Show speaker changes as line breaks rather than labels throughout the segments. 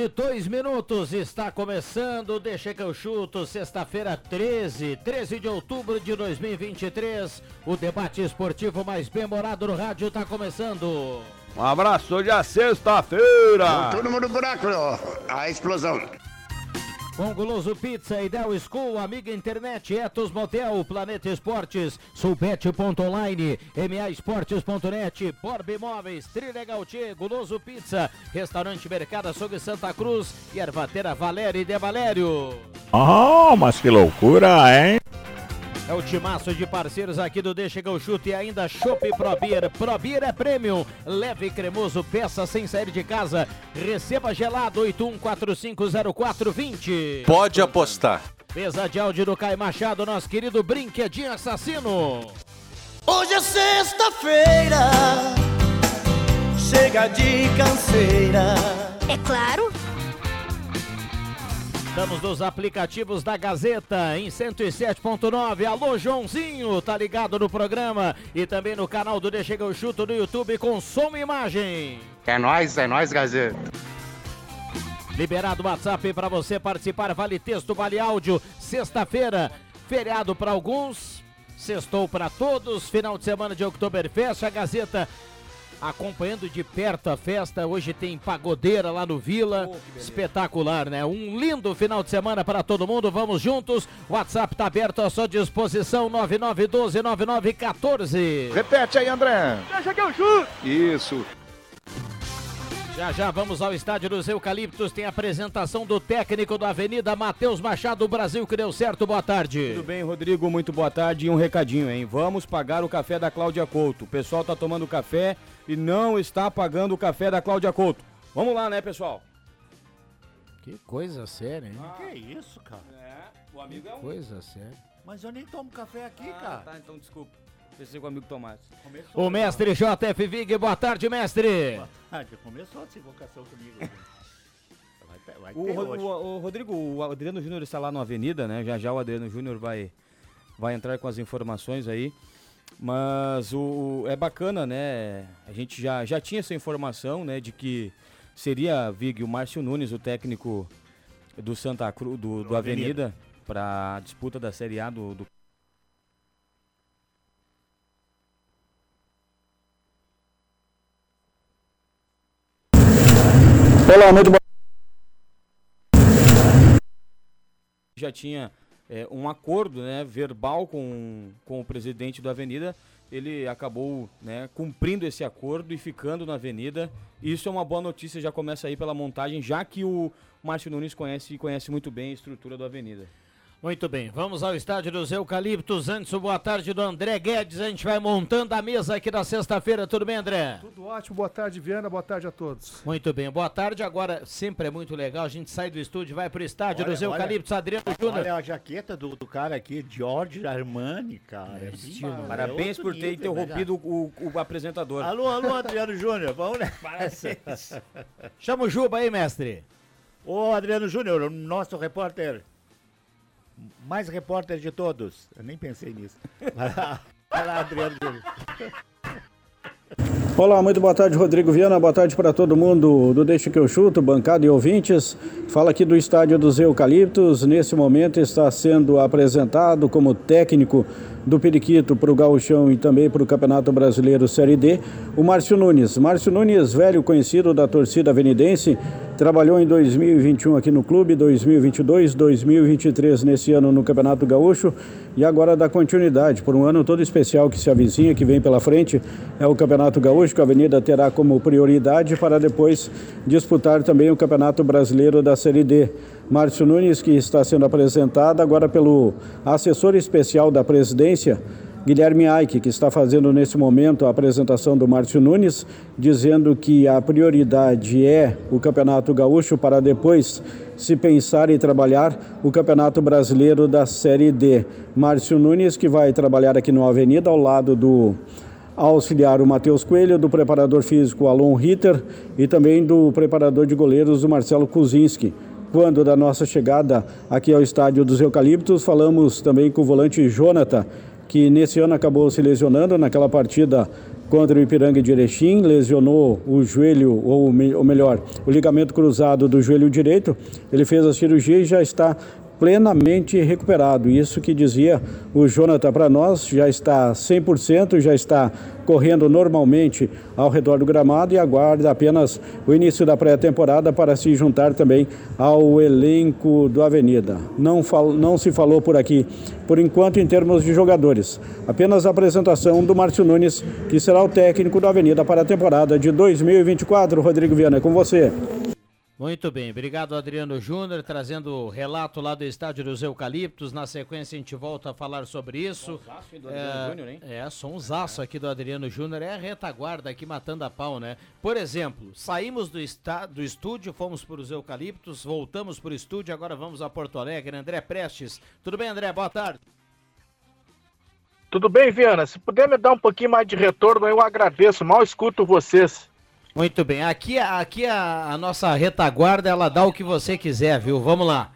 E dois minutos, está começando, deixa que eu chuto, sexta-feira 13, 13 de outubro de 2023, o debate esportivo mais bem-humorado no rádio está começando.
Um abraço, hoje é sexta-feira.
Todo mundo buraco, ó, a explosão.
Com Guloso Pizza, Ideal School, Amiga Internet, Etos Motel, Planeta Esportes, Sulpet.online, MAEsportes.net, Borb Imóveis, Trilegal Tchê, Guloso Pizza, Restaurante Mercado Açougue Santa Cruz e Ervatera Valério e De Valério.
Oh, mas que loucura, hein?
É o timaço de parceiros aqui do Deixa que eu chuto e ainda Chopp Probir. Probir é premium, leve e cremoso, peça sem sair de casa. Receba gelado 81450420.
Pode apostar.
Mesa de áudio do Caio Machado, nosso querido Brinquedinho Assassino.
Hoje é sexta-feira, chega de canseira.
É claro.
Estamos nos aplicativos da Gazeta em 107.9. Alô, Joãozinho, tá ligado no programa e também no canal do Deixa que eu chuto no YouTube com som e imagem.
É nóis, é nóis, Gazeta.
Liberado o WhatsApp para você participar, vale texto, vale áudio. Sexta-feira, feriado para alguns, sextou para todos. Final de semana de Oktoberfest, a Gazeta acompanhando de perto a festa. Hoje tem pagodeira lá no Vila. Espetacular, né? Um lindo final de semana para todo mundo. Vamos juntos. O WhatsApp tá aberto à sua disposição 99129914.
Repete aí, André.
Deixa que eu chuto!
Isso.
Já já vamos ao estádio dos Eucaliptos. Tem a apresentação do técnico da Avenida, Matheus Machado, Brasil, que deu certo. Boa tarde.
Tudo bem, Rodrigo? Muito boa tarde. E um recadinho, hein? Vamos pagar o café da Cláudia Couto. O pessoal tá tomando café e não está pagando o café da Cláudia Couto. Vamos lá, né, pessoal?
Que coisa séria, hein?
Que isso, cara?
É, o amigo é
Coisa séria.
Mas eu nem tomo café aqui,
Ah,
cara.
tá, então desculpa. Pensei com o amigo Tomás.
Começou,
O mestre JF Vig, boa tarde, mestre.
Ah, já começou essa invocação comigo. Vai, ter- vai
O,
ter
Ro-
hoje.
o- o Rodrigo, o Adriano Júnior está lá na Avenida, né? Já já o Adriano Júnior vai, vai entrar com as informações aí. Mas o, é bacana, né? A gente já, já tinha essa informação, né? De que seria, Vig, o Márcio Nunes, o técnico do Santa Cruz, do, do Avenida, para a disputa da Série A do, do
Olá, muito boa
já tinha é, um acordo né, verbal com, com o presidente da Avenida. Ele acabou né, cumprindo esse acordo e ficando na Avenida. Isso é uma boa notícia, já começa aí pela montagem, já que o Márcio Nunes conhece, conhece muito bem a estrutura da Avenida.
Muito bem, vamos ao estádio dos Eucaliptos. Antes, boa tarde do André Guedes. A gente vai montando a mesa aqui da sexta-feira. Tudo bem, André?
Tudo ótimo, boa tarde, Viana, boa tarde a todos.
Muito bem, boa tarde. Agora, sempre é muito legal. A gente sai do estúdio, vai pro estádio
Olha,
dos
olha.
Eucaliptos. Adriano Júnior.
Olha a jaqueta do, do cara aqui, George Armani, cara. É
estilo.
Parabéns
é
por ter
nível, né,
interrompido o, o apresentador.
Alô, alô, Adriano Júnior, vamos nessa.
Chama o Juba aí, mestre.
Ô, Adriano Júnior, o nosso repórter, mais repórter de todos. Eu nem pensei nisso. Vai lá, Adriano.
Olá, muito boa tarde, Rodrigo Viana. Boa tarde para todo mundo do Deixa que eu chuto, bancada e ouvintes. Fala aqui do estádio dos Eucaliptos. Nesse momento está sendo apresentado como técnico do Periquito para o Gauchão e também para o Campeonato Brasileiro Série D, o Márcio Nunes. Márcio Nunes, velho conhecido da torcida avenidense, trabalhou em 2021 aqui no clube, 2022, 2023 nesse ano no Campeonato Gaúcho e agora dá continuidade por um ano todo especial que se avizinha, que vem pela frente, é o Campeonato Gaúcho, que a Avenida terá como prioridade para depois disputar também o Campeonato Brasileiro da Série D. Márcio Nunes, que está sendo apresentado agora pelo assessor especial da presidência, Guilherme Aike, que está fazendo nesse momento a apresentação do Márcio Nunes, dizendo que a prioridade é o Campeonato Gaúcho para depois se pensar e trabalhar o Campeonato Brasileiro da Série D. Márcio Nunes, que vai trabalhar aqui no Avenida, ao lado do auxiliar o Matheus Coelho, do preparador físico Alon Ritter e também do preparador de goleiros o Marcelo Kuzinski quando da nossa chegada aqui ao estádio dos Eucaliptos, falamos também com o volante Jonathan, que nesse ano acabou se lesionando naquela partida contra o Ipiranga de Erechim, lesionou o joelho, ou, ou melhor, o ligamento cruzado do joelho direito. Ele fez a cirurgia e já está plenamente recuperado. Isso que dizia o Jonathan para nós, já está 100%, já está correndo normalmente ao redor do gramado e aguarda apenas o início da pré-temporada para se juntar também ao elenco do Avenida. Não, fal, não se falou por aqui, por enquanto, em termos de jogadores. Apenas a apresentação do Márcio Nunes, que será o técnico do Avenida para a temporada de 2024. Rodrigo Viana, é com você.
Muito bem, obrigado Adriano Júnior, trazendo o relato lá do estádio dos Eucaliptos. Na sequência a gente volta a falar sobre isso.
do é, Júnior, hein?
É, sonsaço aqui do Adriano Júnior. É a retaguarda aqui matando a pau, né? Por exemplo, saímos do, está, do estúdio, fomos para os Eucaliptos, voltamos para o estúdio, agora vamos a Porto Alegre. André Prestes. Tudo bem, André? Boa tarde.
Tudo bem, Viana? Se puder me dar um pouquinho mais de retorno, eu agradeço. Mal escuto vocês.
Muito bem. Aqui, aqui a, a, nossa retaguarda, ela dá o que você quiser, viu? Vamos lá.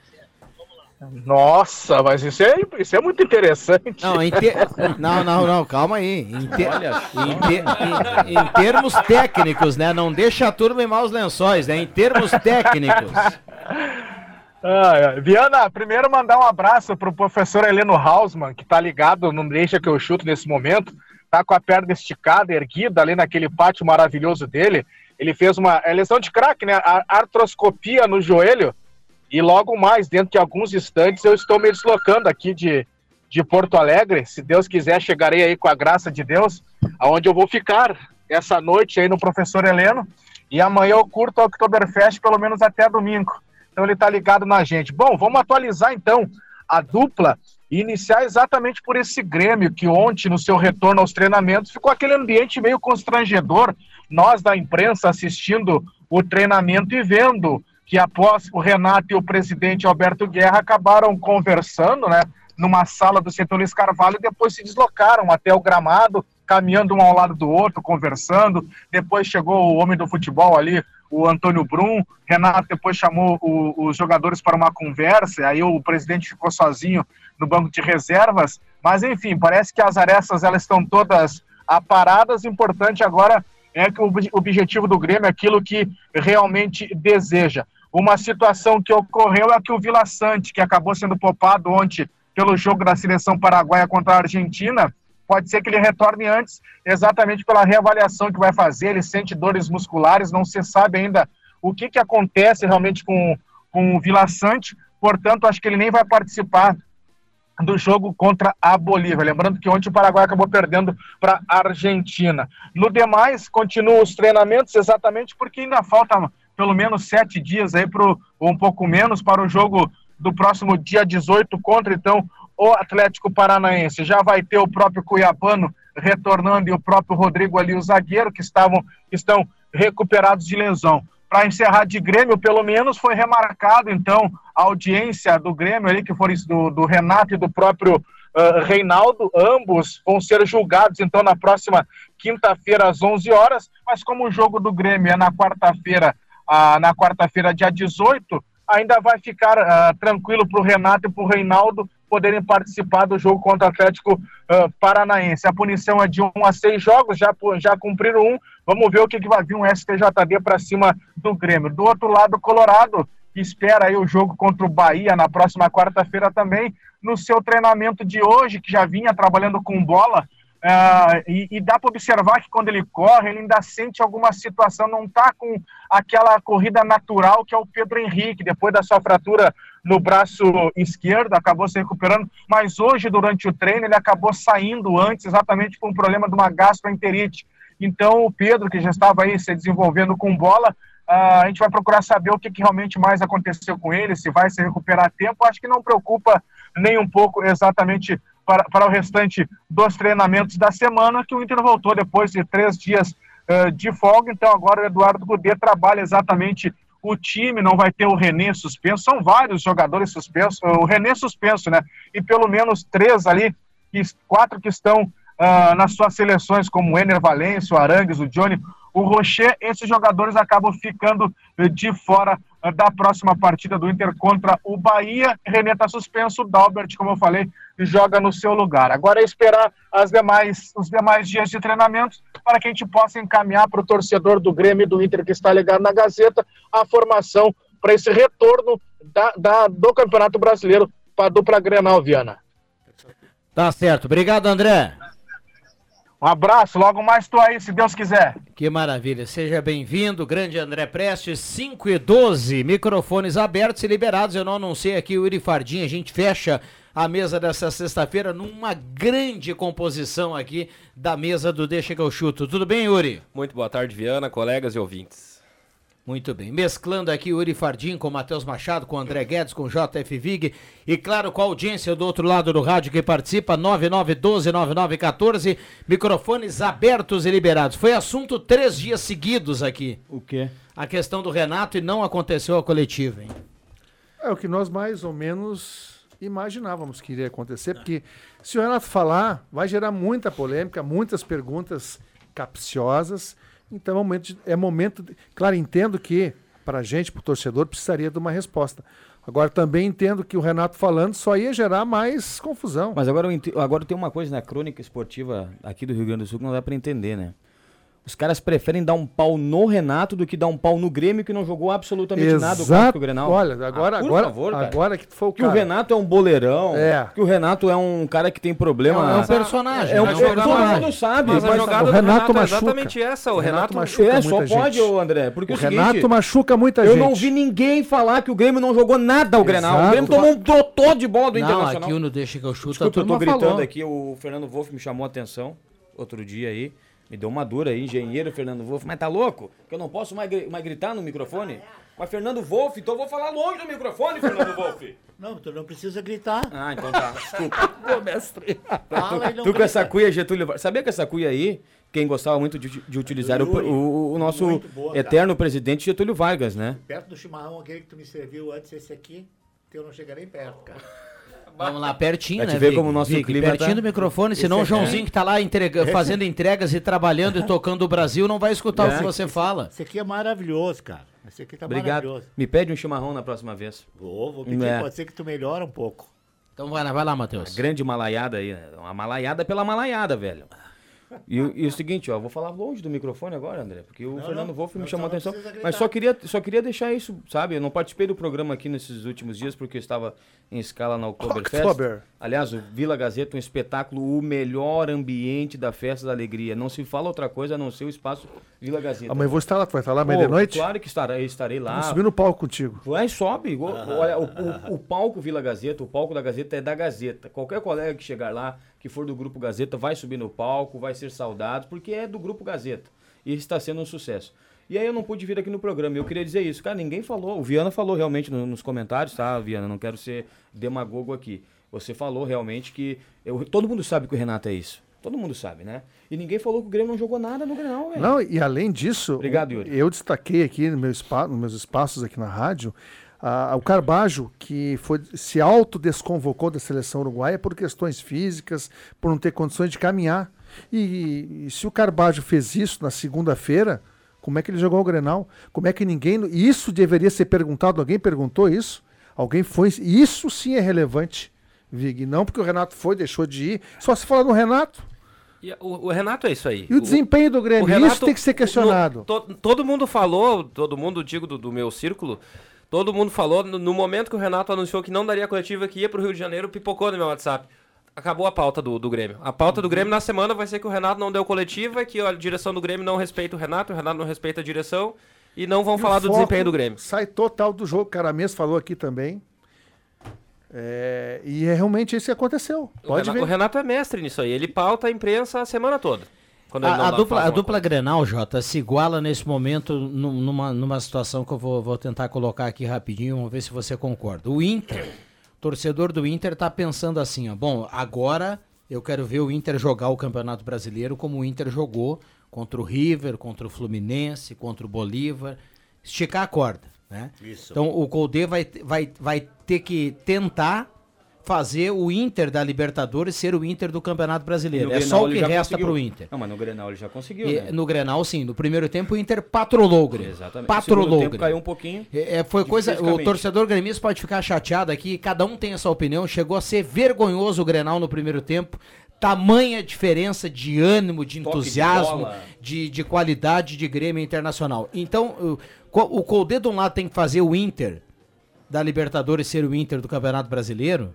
Nossa, mas isso é, isso é muito interessante.
Não, te... não, não, não, calma aí. Em, te... em, te... em, em, termos técnicos, né? Não deixa a turma em maus lençóis, né? Em termos técnicos.
Ah, Viana, primeiro mandar um abraço para o professor Heleno Hausmann, que está ligado, não deixa que eu chuto nesse momento tá com a perna esticada, erguida ali naquele pátio maravilhoso dele. Ele fez uma é lesão de craque, né? Artroscopia no joelho. E logo mais, dentro de alguns instantes, eu estou me deslocando aqui de, de Porto Alegre. Se Deus quiser, chegarei aí com a graça de Deus, aonde eu vou ficar essa noite aí no Professor Heleno. E amanhã eu curto o Oktoberfest pelo menos até domingo. Então ele tá ligado na gente. Bom, vamos atualizar então a dupla iniciar exatamente por esse Grêmio que ontem, no seu retorno aos treinamentos, ficou aquele ambiente meio constrangedor. Nós da imprensa assistindo o treinamento e vendo que após o Renato e o presidente Alberto Guerra acabaram conversando, né, numa sala do setor Luiz Carvalho e depois se deslocaram até o gramado, caminhando um ao lado do outro, conversando. Depois chegou o homem do futebol ali, o Antônio Brum. Renato depois chamou o, os jogadores para uma conversa, aí o presidente ficou sozinho no banco de reservas. Mas, enfim, parece que as arestas elas estão todas aparadas. O importante agora é que o objetivo do Grêmio é aquilo que realmente deseja. Uma situação que ocorreu é que o Vila Sante, que acabou sendo poupado ontem pelo jogo da seleção paraguaia contra a Argentina, pode ser que ele retorne antes, exatamente pela reavaliação que vai fazer. Ele sente dores musculares, não se sabe ainda o que, que acontece realmente com, com o Vila Sante, portanto, acho que ele nem vai participar do jogo contra a Bolívia. Lembrando que ontem o Paraguai acabou perdendo para a Argentina. No demais, continuam os treinamentos, exatamente porque ainda falta pelo menos sete dias aí ou um pouco menos para o jogo do próximo dia 18 contra então o Atlético Paranaense. Já vai ter o próprio Cuiabano retornando e o próprio Rodrigo ali, o zagueiro, que estavam estão recuperados de lesão. Para encerrar de Grêmio, pelo menos foi remarcado então a audiência do Grêmio ali, que foi do, do Renato e do próprio uh, Reinaldo, ambos vão ser julgados então na próxima quinta-feira às 11 horas, mas como o jogo do Grêmio é na quarta-feira, uh, na quarta-feira dia 18, ainda vai ficar uh, tranquilo para o Renato e para o Reinaldo poderem participar do jogo contra o Atlético uh, Paranaense. A punição é de um a seis jogos, já, já cumpriram um. Vamos ver o que, que vai vir um STJD para cima do Grêmio. Do outro lado, Colorado, que espera aí o jogo contra o Bahia na próxima quarta-feira também, no seu treinamento de hoje, que já vinha trabalhando com bola, Uh, e, e, dá para observar que quando ele corre, ele ainda sente alguma situação, não está com aquela corrida natural que é o Pedro Henrique, depois da sua fratura no braço esquerdo, acabou se recuperando, mas hoje, durante o treino, ele acabou saindo antes, exatamente com um problema de uma gastroenterite. Então, o Pedro, que já estava aí se desenvolvendo com bola, uh, a gente vai procurar saber o que, que realmente mais aconteceu com ele, se vai se recuperar a tempo. Acho que não preocupa nem um pouco exatamente para, para o restante dos treinamentos da semana, que o Inter voltou depois de três dias uh, de folga. Então, agora o Eduardo Gudê trabalha exatamente o time, não vai ter o René suspenso. São vários jogadores suspensos, o René suspenso, né? E pelo menos três ali, quatro que estão uh, nas suas seleções, como o Ener Valência, o Arangues, o Johnny, o Rocher, esses jogadores acabam ficando de fora da próxima partida do Inter contra o Bahia. René está suspenso, o Dalbert, como eu falei, joga no seu lugar. Agora é esperar as demais, os demais dias de treinamento para que a gente possa encaminhar para o torcedor do Grêmio e do Inter que está ligado na Gazeta a formação para esse retorno da, da, do Campeonato Brasileiro para a dupla Grenal, Viana.
Tá certo. Obrigado, André.
Um abraço, logo mais estou aí, se Deus quiser.
Que maravilha, seja bem-vindo, grande André Prestes, 5 e 12, microfones abertos e liberados. Eu não anunciei aqui o Uri Fardim, a gente fecha a mesa dessa sexta-feira numa grande composição aqui da mesa do Deixa que eu chuto. Tudo bem, Yuri?
Muito boa tarde, Viana, colegas e ouvintes.
Muito bem. Mesclando aqui o Uri Fardim com o Matheus Machado, com o André Guedes, com o JF Vig e, claro, com a audiência do outro lado do rádio que participa, 9912-9914, microfones abertos e liberados. Foi assunto três dias seguidos aqui.
O quê?
A questão do Renato e não aconteceu a coletiva, hein?
É o que nós mais ou menos imaginávamos que iria acontecer, porque se o Renato falar, vai gerar muita polêmica, muitas perguntas capciosas então é momento, de, é momento de, claro, entendo que para a gente, para o torcedor, precisaria de uma resposta. Agora também entendo que o Renato falando só ia gerar mais confusão.
Mas agora, agora tem uma coisa na crônica esportiva aqui do Rio Grande do Sul que não dá para entender, né? Os caras preferem dar um pau no Renato do que dar um pau no Grêmio que não jogou absolutamente
Exato.
nada o Grenal.
Olha, agora, ah, agora,
favor,
agora que foi o
que cara. o Renato é um boleirão,
é.
que o Renato é um cara que tem problema.
É um personagem.
É um, é um personagem. Todo mundo sabe.
Mas, mas a jogada
o Renato, Renato
é exatamente essa. O,
o
Renato,
Renato machuca
é,
muita
só pode,
gente.
André. Porque
o,
o seguinte,
Renato machuca muita
eu
gente.
Eu não vi ninguém falar que o Grêmio não jogou nada o Grenal. O Grêmio tomou um totó de bola do
não,
Internacional.
aqui o Deixa que eu chuto.
Desculpa, eu tô gritando aqui. O Fernando Wolff me chamou a atenção outro dia aí. Me deu uma dura aí, engenheiro Fernando Wolff. Mas tá louco? Que eu não posso mais, mais gritar no microfone? Mas Fernando Wolff, então eu vou falar longe do microfone, Fernando Wolff.
Não, tu não precisa gritar.
Ah, então tá. Desculpa.
Pô, mestre.
Fala tu, tu com essa cuia, Getúlio Vargas. Sabia que essa cuia aí, quem gostava muito de, de utilizar o, o, o, nosso boa, eterno cara. presidente Getúlio Vargas, né?
Perto do chimarrão aquele que tu me serviu antes, esse aqui, que eu não cheguei nem perto, cara.
Vamos lá, pertinho, né?
ver como o nosso Vic, clima
pertinho
tá...
do microfone, senão o Joãozinho que tá lá entrega, fazendo entregas e trabalhando e tocando o Brasil não vai escutar é. o que você fala.
Esse aqui é maravilhoso, cara. Esse aqui tá
Obrigado.
maravilhoso.
Me pede um chimarrão na próxima vez.
Vou, vou pedir, é. pode ser que tu melhore um pouco.
Então vai lá, vai lá, Matheus.
Uma grande malaiada aí, né? uma malaiada pela malaiada, velho. E, e, o seguinte, ó, vou falar longe do microfone agora, André, porque o não, Fernando não, Wolff me chamou a atenção. Mas só queria, só queria deixar isso, sabe? Eu não participei do programa aqui nesses últimos dias porque eu estava em escala na Oktoberfest.
Oktober.
Aliás, o Vila Gazeta, um espetáculo, o melhor ambiente da festa da alegria. Não se fala outra coisa a não ser o espaço Vila Gazeta.
Amanhã vou estar lá, tu vai estar lá meia-noite?
Claro que estarei, estarei lá.
Vou subir no palco contigo.
Vai, sobe. Olha, o, o, o palco Vila Gazeta, o palco da Gazeta é da Gazeta. Qualquer colega que chegar lá, que for do Grupo Gazeta, vai subir no palco, vai ser saudado, porque é do Grupo Gazeta. E está sendo um sucesso. E aí eu não pude vir aqui no programa. Eu queria dizer isso. Cara, ninguém falou. O Viana falou realmente no, nos comentários, tá, Viana? Não quero ser demagogo aqui. Você falou realmente que. Eu, todo mundo sabe que o Renato é isso. Todo mundo sabe, né? E ninguém falou que o Grêmio não jogou nada no Grenal, velho.
Não, e além disso,
Obrigado, Yuri.
eu destaquei aqui no meu spa, nos meus espaços aqui na rádio Uh, o Carbajo, que foi, se autodesconvocou da seleção uruguaia por questões físicas, por não ter condições de caminhar. E, e se o Carbajo fez isso na segunda-feira, como é que ele jogou o Grenal? Como é que ninguém. Isso deveria ser perguntado. Alguém perguntou isso? Alguém foi. Isso sim é relevante, Vig. Não porque o Renato foi, deixou de ir. Só se fala do Renato.
O, o, Renato é isso aí.
E o, o desempenho do Grêmio, Renato, isso tem que ser questionado.
No, to, todo mundo falou, todo mundo, digo, do, do meu círculo, Todo mundo falou, no, no momento que o Renato anunciou que não daria coletiva, que ia pro Rio de Janeiro, pipocou no meu WhatsApp. Acabou a pauta do, do Grêmio. A pauta do Grêmio na semana vai ser que o Renato não deu coletiva, que a direção do Grêmio não respeita o Renato, o Renato não respeita a direção, e não vão
E
falar
o
do desempenho do Grêmio.
Sai total do jogo, o cara mesmo falou aqui também. É, e é realmente isso que aconteceu.
O
Pode
Renato, o
ver.
Renato é mestre nisso aí, ele pauta a imprensa a semana toda.
A, a dupla, a dupla Grenal, Jota, se iguala nesse momento num- numa, numa situação que eu vou, vou tentar colocar aqui rapidinho, vamos ver se você concorda. O Inter, torcedor do Inter tá pensando assim, ó, bom, agora eu quero ver o Inter jogar o Campeonato Brasileiro como o Inter jogou contra o River, contra o Fluminense, contra o Bolívar, esticar a corda, né?
Isso.
Então o Colde vai, vai, vai ter que tentar fazer o Inter da Libertadores ser o Inter do Campeonato Brasileiro.
No
É
Grenal
só o que resta
conseguiu.
pro Inter.
Não, mas no Grenal ele já conseguiu,
E,
né?
No Grenal, sim. No primeiro tempo, o Inter patrolou o Grêmio.
Exatamente.
Patrolou o
tempo caiu um pouquinho.
É, é, foi coisa. O torcedor gremista pode ficar chateado aqui. Cada um tem essa opinião. Chegou a ser vergonhoso o Grenal no primeiro tempo. Tamanha diferença de ânimo, de
de
entusiasmo,
bola.
de, de qualidade de Grêmio Internacional. Então, o, o Colde de um lado tem que fazer o Inter da Libertadores ser o Inter do Campeonato Brasileiro.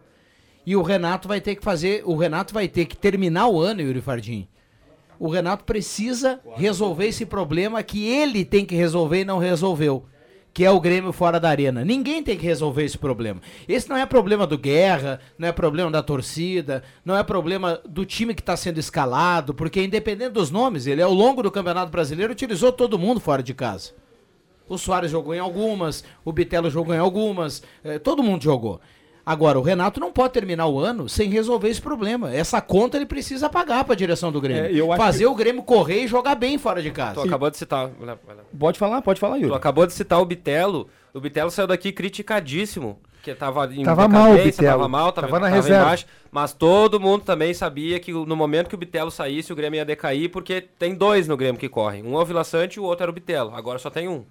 E o Renato vai ter que fazer. O Renato vai ter que terminar o ano, Yuri Fardim. O Renato precisa resolver esse problema que ele tem que resolver e não resolveu. Que é o Grêmio fora da arena. Ninguém tem que resolver esse problema. Esse não é problema do Guerra, não é problema da torcida, não é problema do time que está sendo escalado, porque independente dos nomes, ele ao longo do Campeonato Brasileiro utilizou todo mundo fora de casa. O Soares jogou em algumas, o Bitelo jogou em algumas, eh, todo mundo jogou. Agora, o Renato não pode terminar o ano sem resolver esse problema. Essa conta ele precisa pagar para a direção do Grêmio.
É,
Fazer
que-
o Grêmio correr e jogar bem fora de casa.
Tu acabou de citar.
Pode falar, pode falar,
Tu
Yuri.
acabou de citar o Bitelo. O Bitelo saiu daqui criticadíssimo. Que tava em
Tava mal o Bitelo.
Tava mal, tava,
Tava na
tava
reserva.
embaixo, mas todo mundo também sabia que no momento que o Bitelo saísse, o Grêmio ia decair, porque tem dois no Grêmio que correm. Um é o Vila Sante e o outro era o Bitelo. Agora só tem um.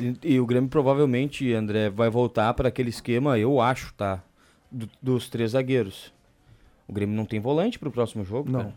E, e o Grêmio provavelmente, André, vai voltar para aquele esquema, eu acho, tá? do- dos três zagueiros. O Grêmio não tem volante pro próximo jogo,
Não.
cara.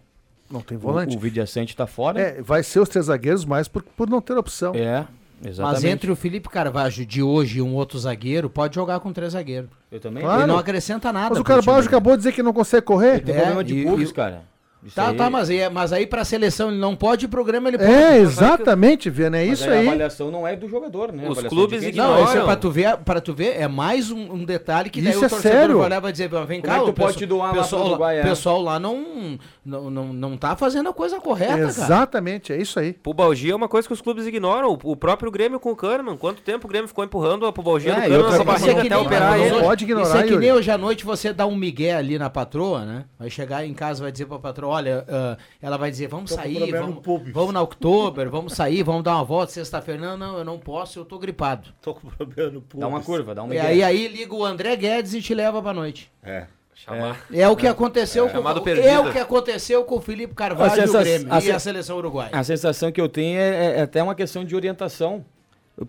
Não tem
O,
volante.
o Vidiaçante tá fora.
É, vai ser os três zagueiros, mas por, por não ter opção.
É, exatamente.
Mas entre o Felipe Carvalho de hoje e um outro zagueiro, pode jogar com três zagueiros.
Eu também.
Claro.
Ele não acrescenta nada.
Mas o Carvalho
dele.
acabou de dizer que não consegue correr.
Tem
É,
problema de
e-
pubis,
e-
cara. Isso
Tá,
aí-
tá, mas, aí- mas aí pra seleção ele não pode, pro Grêmio ele pode.
É, exatamente, Viana, é
Mas
isso
A
aí.
avaliação não é do jogador, né? A
Os
avaliação
clubes ignoram.
Não, isso é pra tu ver, pra tu ver, é mais um, um detalhe que daí
Isso
o
é
torcedor
sério.
vai olhar e vai dizer, vem cá,
Como é tu
o
pode
pessoal-
doar lá pro
pessoal,
Uruguai, é?
pessoal lá não, não, não, não tá fazendo a coisa correta, cara.
Exatamente, é isso aí.
Pubalgia é uma coisa que os clubes ignoram. O, o próprio Grêmio com o Kahneman. Quanto tempo o Grêmio ficou empurrando a pubalgia
É,
do Kahneman a
coisa-
barriga
que
até
nem-
operar ele?
Não pode ignorar,
Isso é que nem hoje à noite você dá um migué ali na patroa, né? Vai chegar em casa vai dizer pra patroa, olha, ah, ela vai dizer, vamos
Tô com
sair, vamos, vamos na Oktober, vamos sair, vamos dar uma volta sexta-feira. Não, não, eu não posso, eu tô gripado.
Tô com problema no pulso.
Dá uma curva, dá uma
E aí, aí liga o André Guedes e te leva pra noite.
É.
Chamar.
É o que aconteceu com
Chamado
é o que aconteceu com o Felipe Carvalho
A
e o
sensa-
Grêmio
a
e
sen-
a seleção uruguaia.
A sensação que eu tenho é, é até uma questão de orientação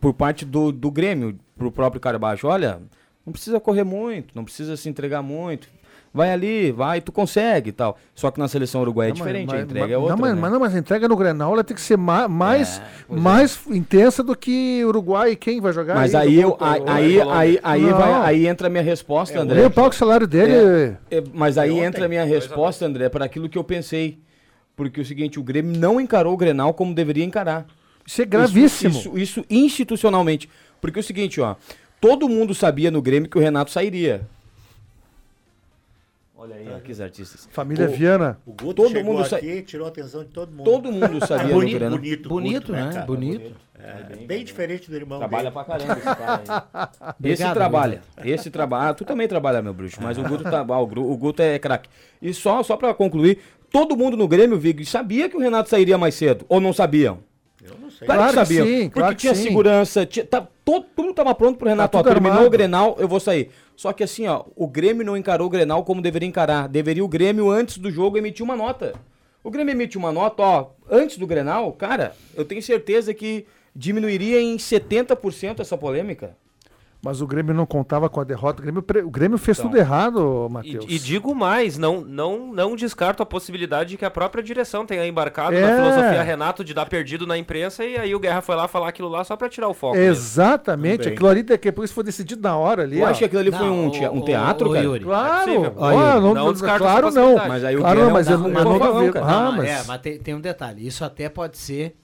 por parte do, do Grêmio pro próprio Carvalho. Olha, não precisa correr muito, não precisa se entregar muito. Vai ali, vai, tu consegue e tal. Só que na seleção uruguaia é diferente,
mas-
a entrega
mas-
é outra.
Não, mas,
né?
mas não, mas a entrega no Grenal ela tem que ser ma- mais,
pois é.
mais intensa do que Uruguai e quem vai jogar.
Mas
aí,
aí, eu,
do-
aí, aí, aí, aí,
Não.
vai, aí entra a minha resposta, André.
Nem o pau que o salário dele.
É, mas aí
ontem,
entra a minha resposta, André, para aquilo que eu pensei. Porque é o seguinte, o Grêmio não encarou o Grenal como deveria encarar.
Isso é gravíssimo.
Isso, isso, isso institucionalmente. Porque é o seguinte, ó. Todo mundo sabia no Grêmio que o Renato sairia. Olha aí, ó, que artistas.
Família
O-
Viana.
O Guto
Todo
chegou
mundo
aqui tirou a atenção de todo mundo.
Todo mundo sabia no
bonito,
Grenal.
bonito,
Bonito,
Guto,
né?
cara?
Bonito.
É, bem, diferente do irmão
Trabalha
dele.
pra caramba esse cara aí. esse trabalha. Esse trabalha. Ah, tu também trabalha, meu bruxo. Mas o Guto, tá, ah, o, Guto é craque. E só, só pra concluir, todo mundo no Grêmio, Vig, sabia que o Renato sairia mais cedo. Ou não sabiam?
Eu não sei.
Claro,
Claro
que
que
sabiam.
sim,
porque
claro que
tinha
sim.
segurança, tinha, tá, todo, tudo tava pronto pro Renato.
Tá
ó, terminou
armado.
o Grenal, eu vou sair. Só que assim, ó, o Grêmio não encarou o Grenal como deveria encarar. Deveria o Grêmio, antes do jogo, emitir uma nota. O Grêmio emite uma nota, ó, antes do Grenal, cara, eu tenho certeza que diminuiria em 70% essa polêmica.
Mas o Grêmio não contava com a derrota. O Grêmio, o Grêmio fez
Então.
tudo errado,
E,
Matheus.
e digo mais, não, não, não descarto a possibilidade de que a própria direção tenha embarcado
É.
na filosofia Renato de dar perdido na imprensa e aí o Guerra foi lá falar aquilo lá só pra tirar o foco.
Exatamente. Aquilo ali, daqui a pouco isso foi decidido na hora ali.
Eu
ó.
acho que aquilo ali foi
Não,
um,
o-
tea- um
o-
teatro,
o
cara.
Yuri.
Claro,
É.
Olha, não,
não descarto
claro não.
Mas aí o
Claro,
Guerra
não, mas
é um-
eu não,
um
mas não
pavão,
vi-
cara.
Ah,
Não,
mas...
É, mas tem, tem um detalhe. Isso até pode ser. eh,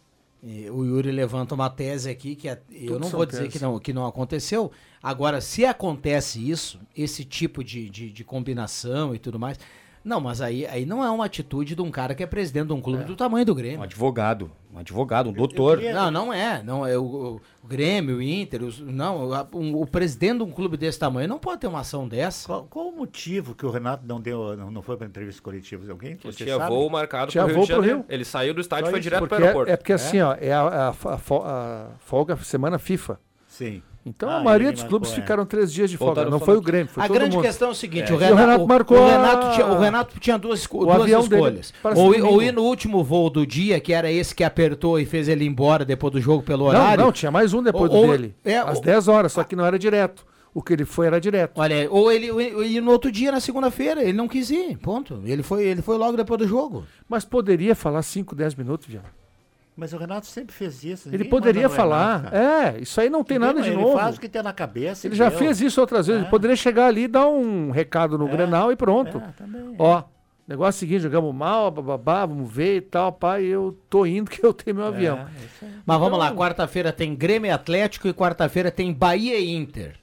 O Yuri levanta uma tese aqui que é- eu
Tudo
não vou dizer que não, que não aconteceu. Agora, se acontece isso, esse tipo de, de, de combinação e tudo mais. Não, mas aí, aí não é uma atitude de um cara que é presidente de um clube do tamanho do
Um
Grêmio.
advogado. Um advogado, um doutor.
Não, não é. Não é o, o- o Grêmio, o Inter, os- não. a- um- o presidente de um clube desse tamanho não pode ter uma ação dessa.
Qual, qual o motivo que o Renato não deu, não, não foi para entrevista coletiva? Alguém?
Que
Você
tinha
sabe?
voo marcado
Tinha
pro Rio de. Ele saiu do estádio e foi
isso,
direto
Porque
pro
é,
aeroporto.
é porque assim, ó, é a, a- a folga semana FIFA.
Sim.
Então
Ah,
a maioria dos
marcou,
clubes
é.
ficaram três dias de folga.
Voltaram
Não foi o Grêmio, foi
a
todo
grande
mundo.
questão é o seguinte,
É.
o,
E o
Renato,
Renato marcou
o Renato
a-
tinha, o Renato tinha duas, duas escolhas. Ou, ir- ou ir no último voo do dia, que era esse que apertou e fez ele ir embora depois do jogo pelo
Não,
horário.
não, tinha mais um depois
Ou-
do
ou-
dele.
é,
às
ou-
10 horas, só que não era direto. O que ele foi era direto.
Olha, ou ele ou ele ir no outro dia, na segunda-feira. Ele não quis ir, ponto. Ele foi, ele foi logo depois do jogo.
Mas poderia falar 5, 10 minutos, Viana.
Mas o Renato sempre fez isso.
Ele poderia falar.
Renato,
é, isso aí não tem nada de
ele
novo.
faz o que tem na cabeça.
Ele já
deu.
fez isso outras vezes.
É.
Ele poderia chegar ali e dar um recado no
É.
Grenal e pronto.
É, também.
Ó, negócio é o seguinte, jogamos mal, bababá, vamos ver e tal, pai, eu tô indo que eu tenho meu avião.
É, aí.
Mas vamos lá, quarta-feira tem Grêmio e Atlético e quarta-feira tem Bahia e Inter.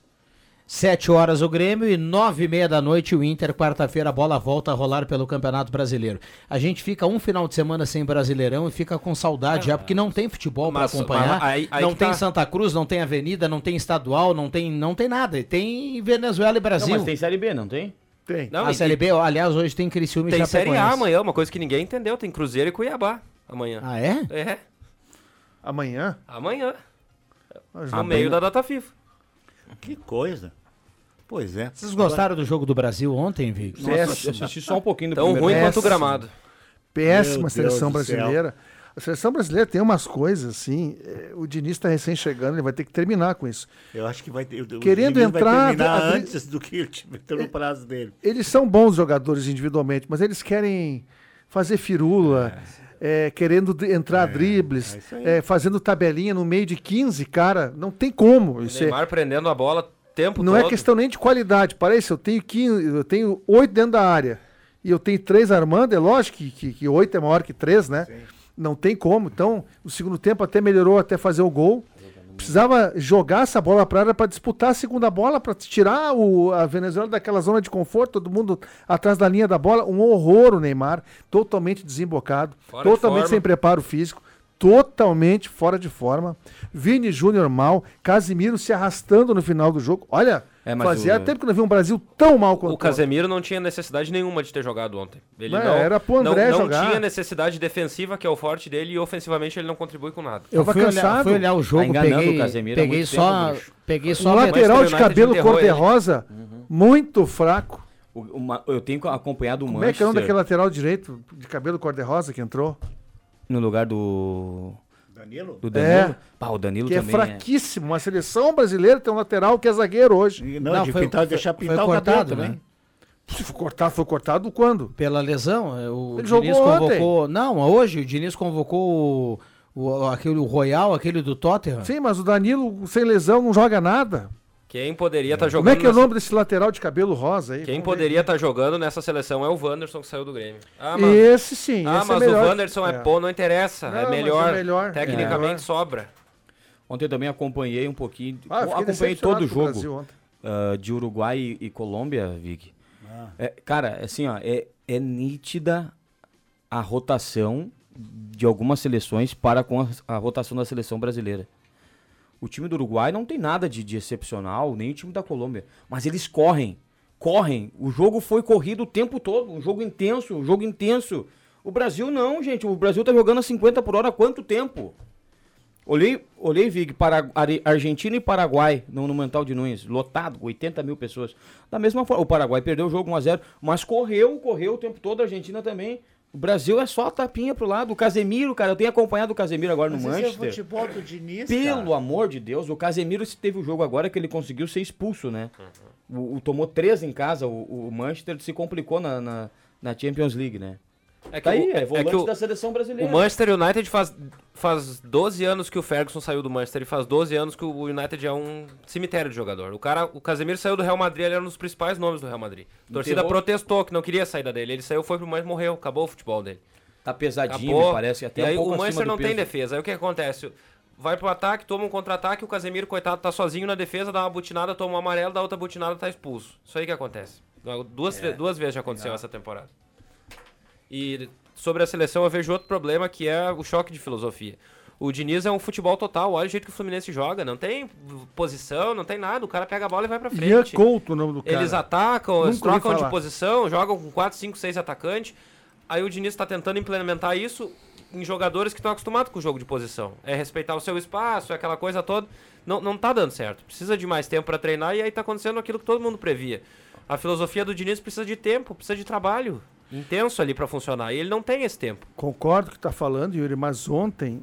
Sete horas o Grêmio e nove e meia da noite o Inter. Quarta-feira a bola volta a rolar pelo Campeonato Brasileiro. A gente fica um final de semana sem Brasileirão e fica com saudade já, porque não tem futebol para acompanhar.
mas aí- aí
não
que
tem
tá.
Santa Cruz, não tem Avenida, não tem Estadual, não tem, não tem nada. Tem Venezuela e
Não,
Brasil.
mas tem Série B, não tem?
Tem.
Não,
a
e-
Série B, aliás, hoje tem Criciúma e
Tem Série A amanhã, uma coisa que ninguém entendeu. Tem Cruzeiro e Cuiabá amanhã.
Ah, é?
É,
Amanhã?
amanhã,
vamos-
meio da data FIFA.
Que coisa. Pois é.
Vocês gostaram do jogo do Brasil ontem, Vic?
Nossa, eu assisti só um pouquinho do
Tão
primeiro
ruim
tempo.
quanto o gramado.
Péssima
Meu
seleção
Deus
brasileira. A seleção brasileira tem umas coisas assim. eh, O Diniz está recém chegando, ele vai ter que terminar com isso.
Eu acho que vai ter. o
Querendo entrar,
terminar
abrir-
antes do que ele meteu no prazo dele.
Eles são bons jogadores individualmente, mas eles querem fazer firula, eh, querendo dri- entrar dribles,
é isso aí.
eh, fazendo tabelinha no meio de 15, cara. Não tem como. Isso é-
Neymar prendendo a bola o tempo
não
todo.
é questão nem de qualidade. Parece, eu tenho 15, eu tenho 8 dentro da área. E eu tenho três armando, é lógico que, que, que 8 é maior que 3, né? Não tem como. Então, no segundo tempo até melhorou até fazer o gol. Precisava jogar essa bola para área para disputar a segunda bola, para tirar o, a Venezuela daquela zona de conforto, todo mundo atrás da linha da bola. Um horror o Neymar, totalmente desembocado,
Fora
totalmente sem preparo físico, totalmente fora de forma. Vini Júnior mal, Casimiro se arrastando no final do jogo. Olha,
É,
fazia
o-
tempo que não vi um Brasil tão mal quanto
O Casemiro não tinha necessidade nenhuma de ter jogado ontem. Ele
Não,
não,
era pro André
não, não
jogar.
tinha necessidade defensiva, que é o forte dele, e ofensivamente ele não contribui com nada.
Eu
Tava
fui olhar, fui olhar o jogo,
Tá
peguei,
o Casemiro
peguei só,
tempo,
peguei
Um
só a
lateral de cabelo cor-de-rosa, muito fraco.
O- uma- eu tenho acompanhado o
Como é que é o nome
Manchester
daquele lateral direito de cabelo cor-de-rosa que entrou?
No lugar do,
Danilo?
do Danilo.
É.
Pá, o Danilo
Que é
também
fraquíssimo. Uma seleção brasileira tem um lateral que é zagueiro hoje.
Não,
Não,
de
foi-
pintar,
foi-
deixar
foi
pintar o
cortado,
também.
né?
Se for cortado, foi cortado quando?
Pela lesão, é, o
Ele
Diniz
jogou
convocou. Não, hoje o Diniz convocou o, o- aquele o Royal, aquele do Tottenham.
Sim, mas o Danilo sem lesão não joga nada.
Quem poderia estar jogando
Como é que é o
nessa-
nome desse lateral de cabelo rosa aí?
Quem
Vamos
poderia estar jogando nessa seleção é o Wanderson que saiu do Grêmio. Ah, mas,
Esse sim,
ah,
esse
mas
é melhor.
o Wanderson é, bom, não interessa.
Não,
é melhor.
é melhor.
Tecnicamente
É.
sobra.
Ontem eu também acompanhei um pouquinho.
Ah,
acompanhei todo o jogo ah, de Uruguai e, e Colômbia, Vig.
Ah.
É, cara, assim, ó, é, é nítida a rotação de algumas seleções para com a, a rotação da seleção brasileira. O time do Uruguai não tem nada de, de excepcional, nem o time da Colômbia. Mas eles correm, correm. O jogo foi corrido o tempo todo, um jogo intenso, um jogo intenso. O Brasil não, gente. O Brasil tá jogando a 50 por hora há quanto tempo? Olhei, olhei Vig, para Argentina e Paraguai no Monumental de Nunes, lotado, 80 mil pessoas. Da mesma forma, o Paraguai perdeu o jogo 1x0, mas correu, correu o tempo todo, a Argentina também. O Brasil é só tapinha pro lado. O Casemiro, cara, eu tenho acompanhado o Casemiro agora
Mas
no
é
Manchester.
futebol do Diniz,
Pelo
cara.
amor de Deus, o Casemiro se teve o jogo agora que ele conseguiu ser expulso, né? O, o- tomou três em casa, o, o Manchester se complicou na, na, na Champions League, né?
É
tá aí,
o-
é volante
que o-
da seleção brasileira.
O Manchester United faz, faz 12 anos que o Ferguson saiu do Manchester e faz 12 anos que o United é um cemitério de jogador. O cara, o Casemiro saiu do Real Madrid, ele era um dos principais nomes do Real Madrid. A torcida
Enterrou.
protestou que não queria a saída dele. Ele saiu, foi pro Manchester, morreu, acabou o futebol dele.
Tá pesadinho,
Acabou.
me parece, até
e
um
aí
pouco
o Manchester não tem
peso.
defesa. Aí o que acontece? Vai pro ataque, toma um contra-ataque, o Casemiro, coitado, tá sozinho na defesa, dá uma butinada, toma um amarelo, dá outra butinada, tá expulso. Isso aí que acontece. Duas, ve- duas vezes já aconteceu essa temporada. E sobre a seleção eu vejo outro problema que é o choque de filosofia. O Diniz é um futebol total, olha o jeito que o Fluminense joga, não tem posição, não tem nada, o cara pega a bola e vai pra
Ian
frente.
Couto, o nome do cara.
Eles atacam, eles
Nunca
trocam de posição, jogam com 4, 5, 6 atacantes. Aí o Diniz está tentando implementar isso em jogadores que estão acostumados com o jogo de posição. É respeitar o seu espaço, é aquela coisa toda. Não, não tá dando certo. Precisa de mais tempo para treinar e aí tá acontecendo aquilo que todo mundo previa. A filosofia do Diniz precisa de tempo, precisa de trabalho intenso ali para funcionar. E ele não tem esse tempo.
Concordo que tá falando, Yuri, mas ontem,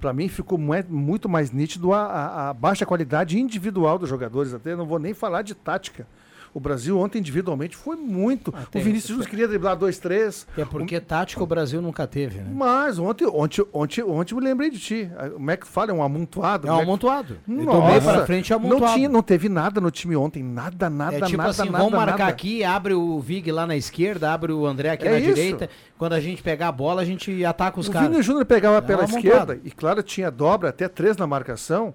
pra mim, ficou muito mais nítido a, a- a baixa qualidade individual dos jogadores. Até não vou nem falar de tática. O Brasil ontem, individualmente, foi muito.
tem-
o Vinícius Júnior queria driblar dois, três.
É porque tática o Brasil nunca teve, né?
Mas ontem, ontem, ontem, ontem eu me lembrei de ti. Ah, Como é que fala? É um amontoado.
É um
Como que-
amontoado. Do
Nossa,
meio pra frente é
não,
amontoado.
tinha, não teve nada no time ontem. Nada, nada,
É tipo
nada,
assim,
nada,
vamos marcar
nada.
aqui, abre o Vig lá na esquerda, abre o André aqui
É
na
isso.
direita. Quando a gente pegar a bola, a gente ataca os
o
caras.
Vini Júnior pegava
É
pela esquerda e, claro, tinha dobra, até três na marcação.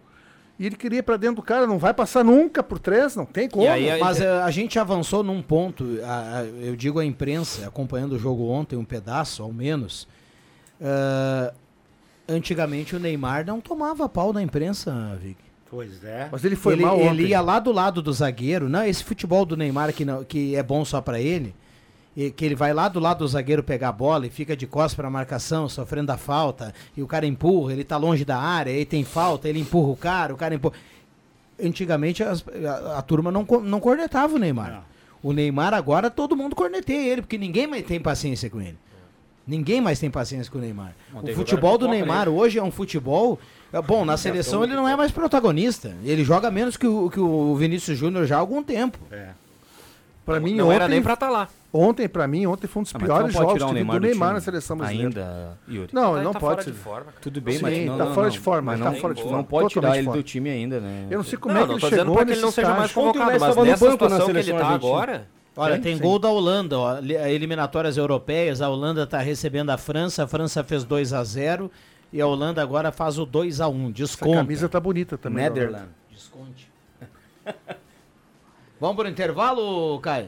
E ele queria ir pra dentro do cara, não vai passar nunca por três, não tem como.
Mas eh, a gente avançou num ponto, a- a- eu digo a imprensa, acompanhando o jogo ontem, um pedaço ao menos. eh, antigamente o Neymar não tomava pau da imprensa, Vig.
Pois é.
Mas ele foi
ele,
mal
ele
ontem.
ia lá do lado do zagueiro, não, esse futebol do Neymar que, não, que é bom só pra ele, e que ele vai lá do lado do zagueiro pegar a bola e fica de costas pra marcação, sofrendo a falta, e o cara empurra, ele tá longe da área, aí tem falta, ele empurra o cara, o cara empurra. Antigamente as- a, a turma não, não cornetava o Neymar. O Neymar agora todo mundo corneteia ele, porque ninguém mais tem paciência com ele. Ninguém mais tem paciência com o Neymar.
Ontem
o futebol do Neymar hoje é um futebol. é Bom, na seleção ele não é mais protagonista. Ele joga menos que o, que o Vinícius Júnior já há algum tempo.
É.
Pra mim,
Não
ontem,
era nem pra estar lá.
Ontem, pra mim, ontem foi um dos
Ah,
piores
não
jogos que vi
Neymar
do Neymar
time
na seleção brasileira.
Ainda, Yuri.
Não,
Ele
ele não
tá
pode.
fora de forma, cara.
Tudo bem,
Sim,
mas não,
tá
não,
fora
não.
de forma,
Mas
tá
não,
fora de
não
forma,
pode tirar ele
fora.
do time ainda, né?
Eu não sei como
Não,
é que
não
ele chegou
pra que ele
nesse
não seja mais convocado, mas nessa
banco na
situação que ele tá agora...
Olha,
Sim,
tem
sim.
gol da Holanda, ó, li- eliminatórias europeias, a Holanda tá recebendo a França, a França fez 2 a 0 e a Holanda agora faz o 2 a 1
Essa
Desconto.
camisa tá bonita também.
Netherlands.
Desconte. Vamos pro intervalo, Caio?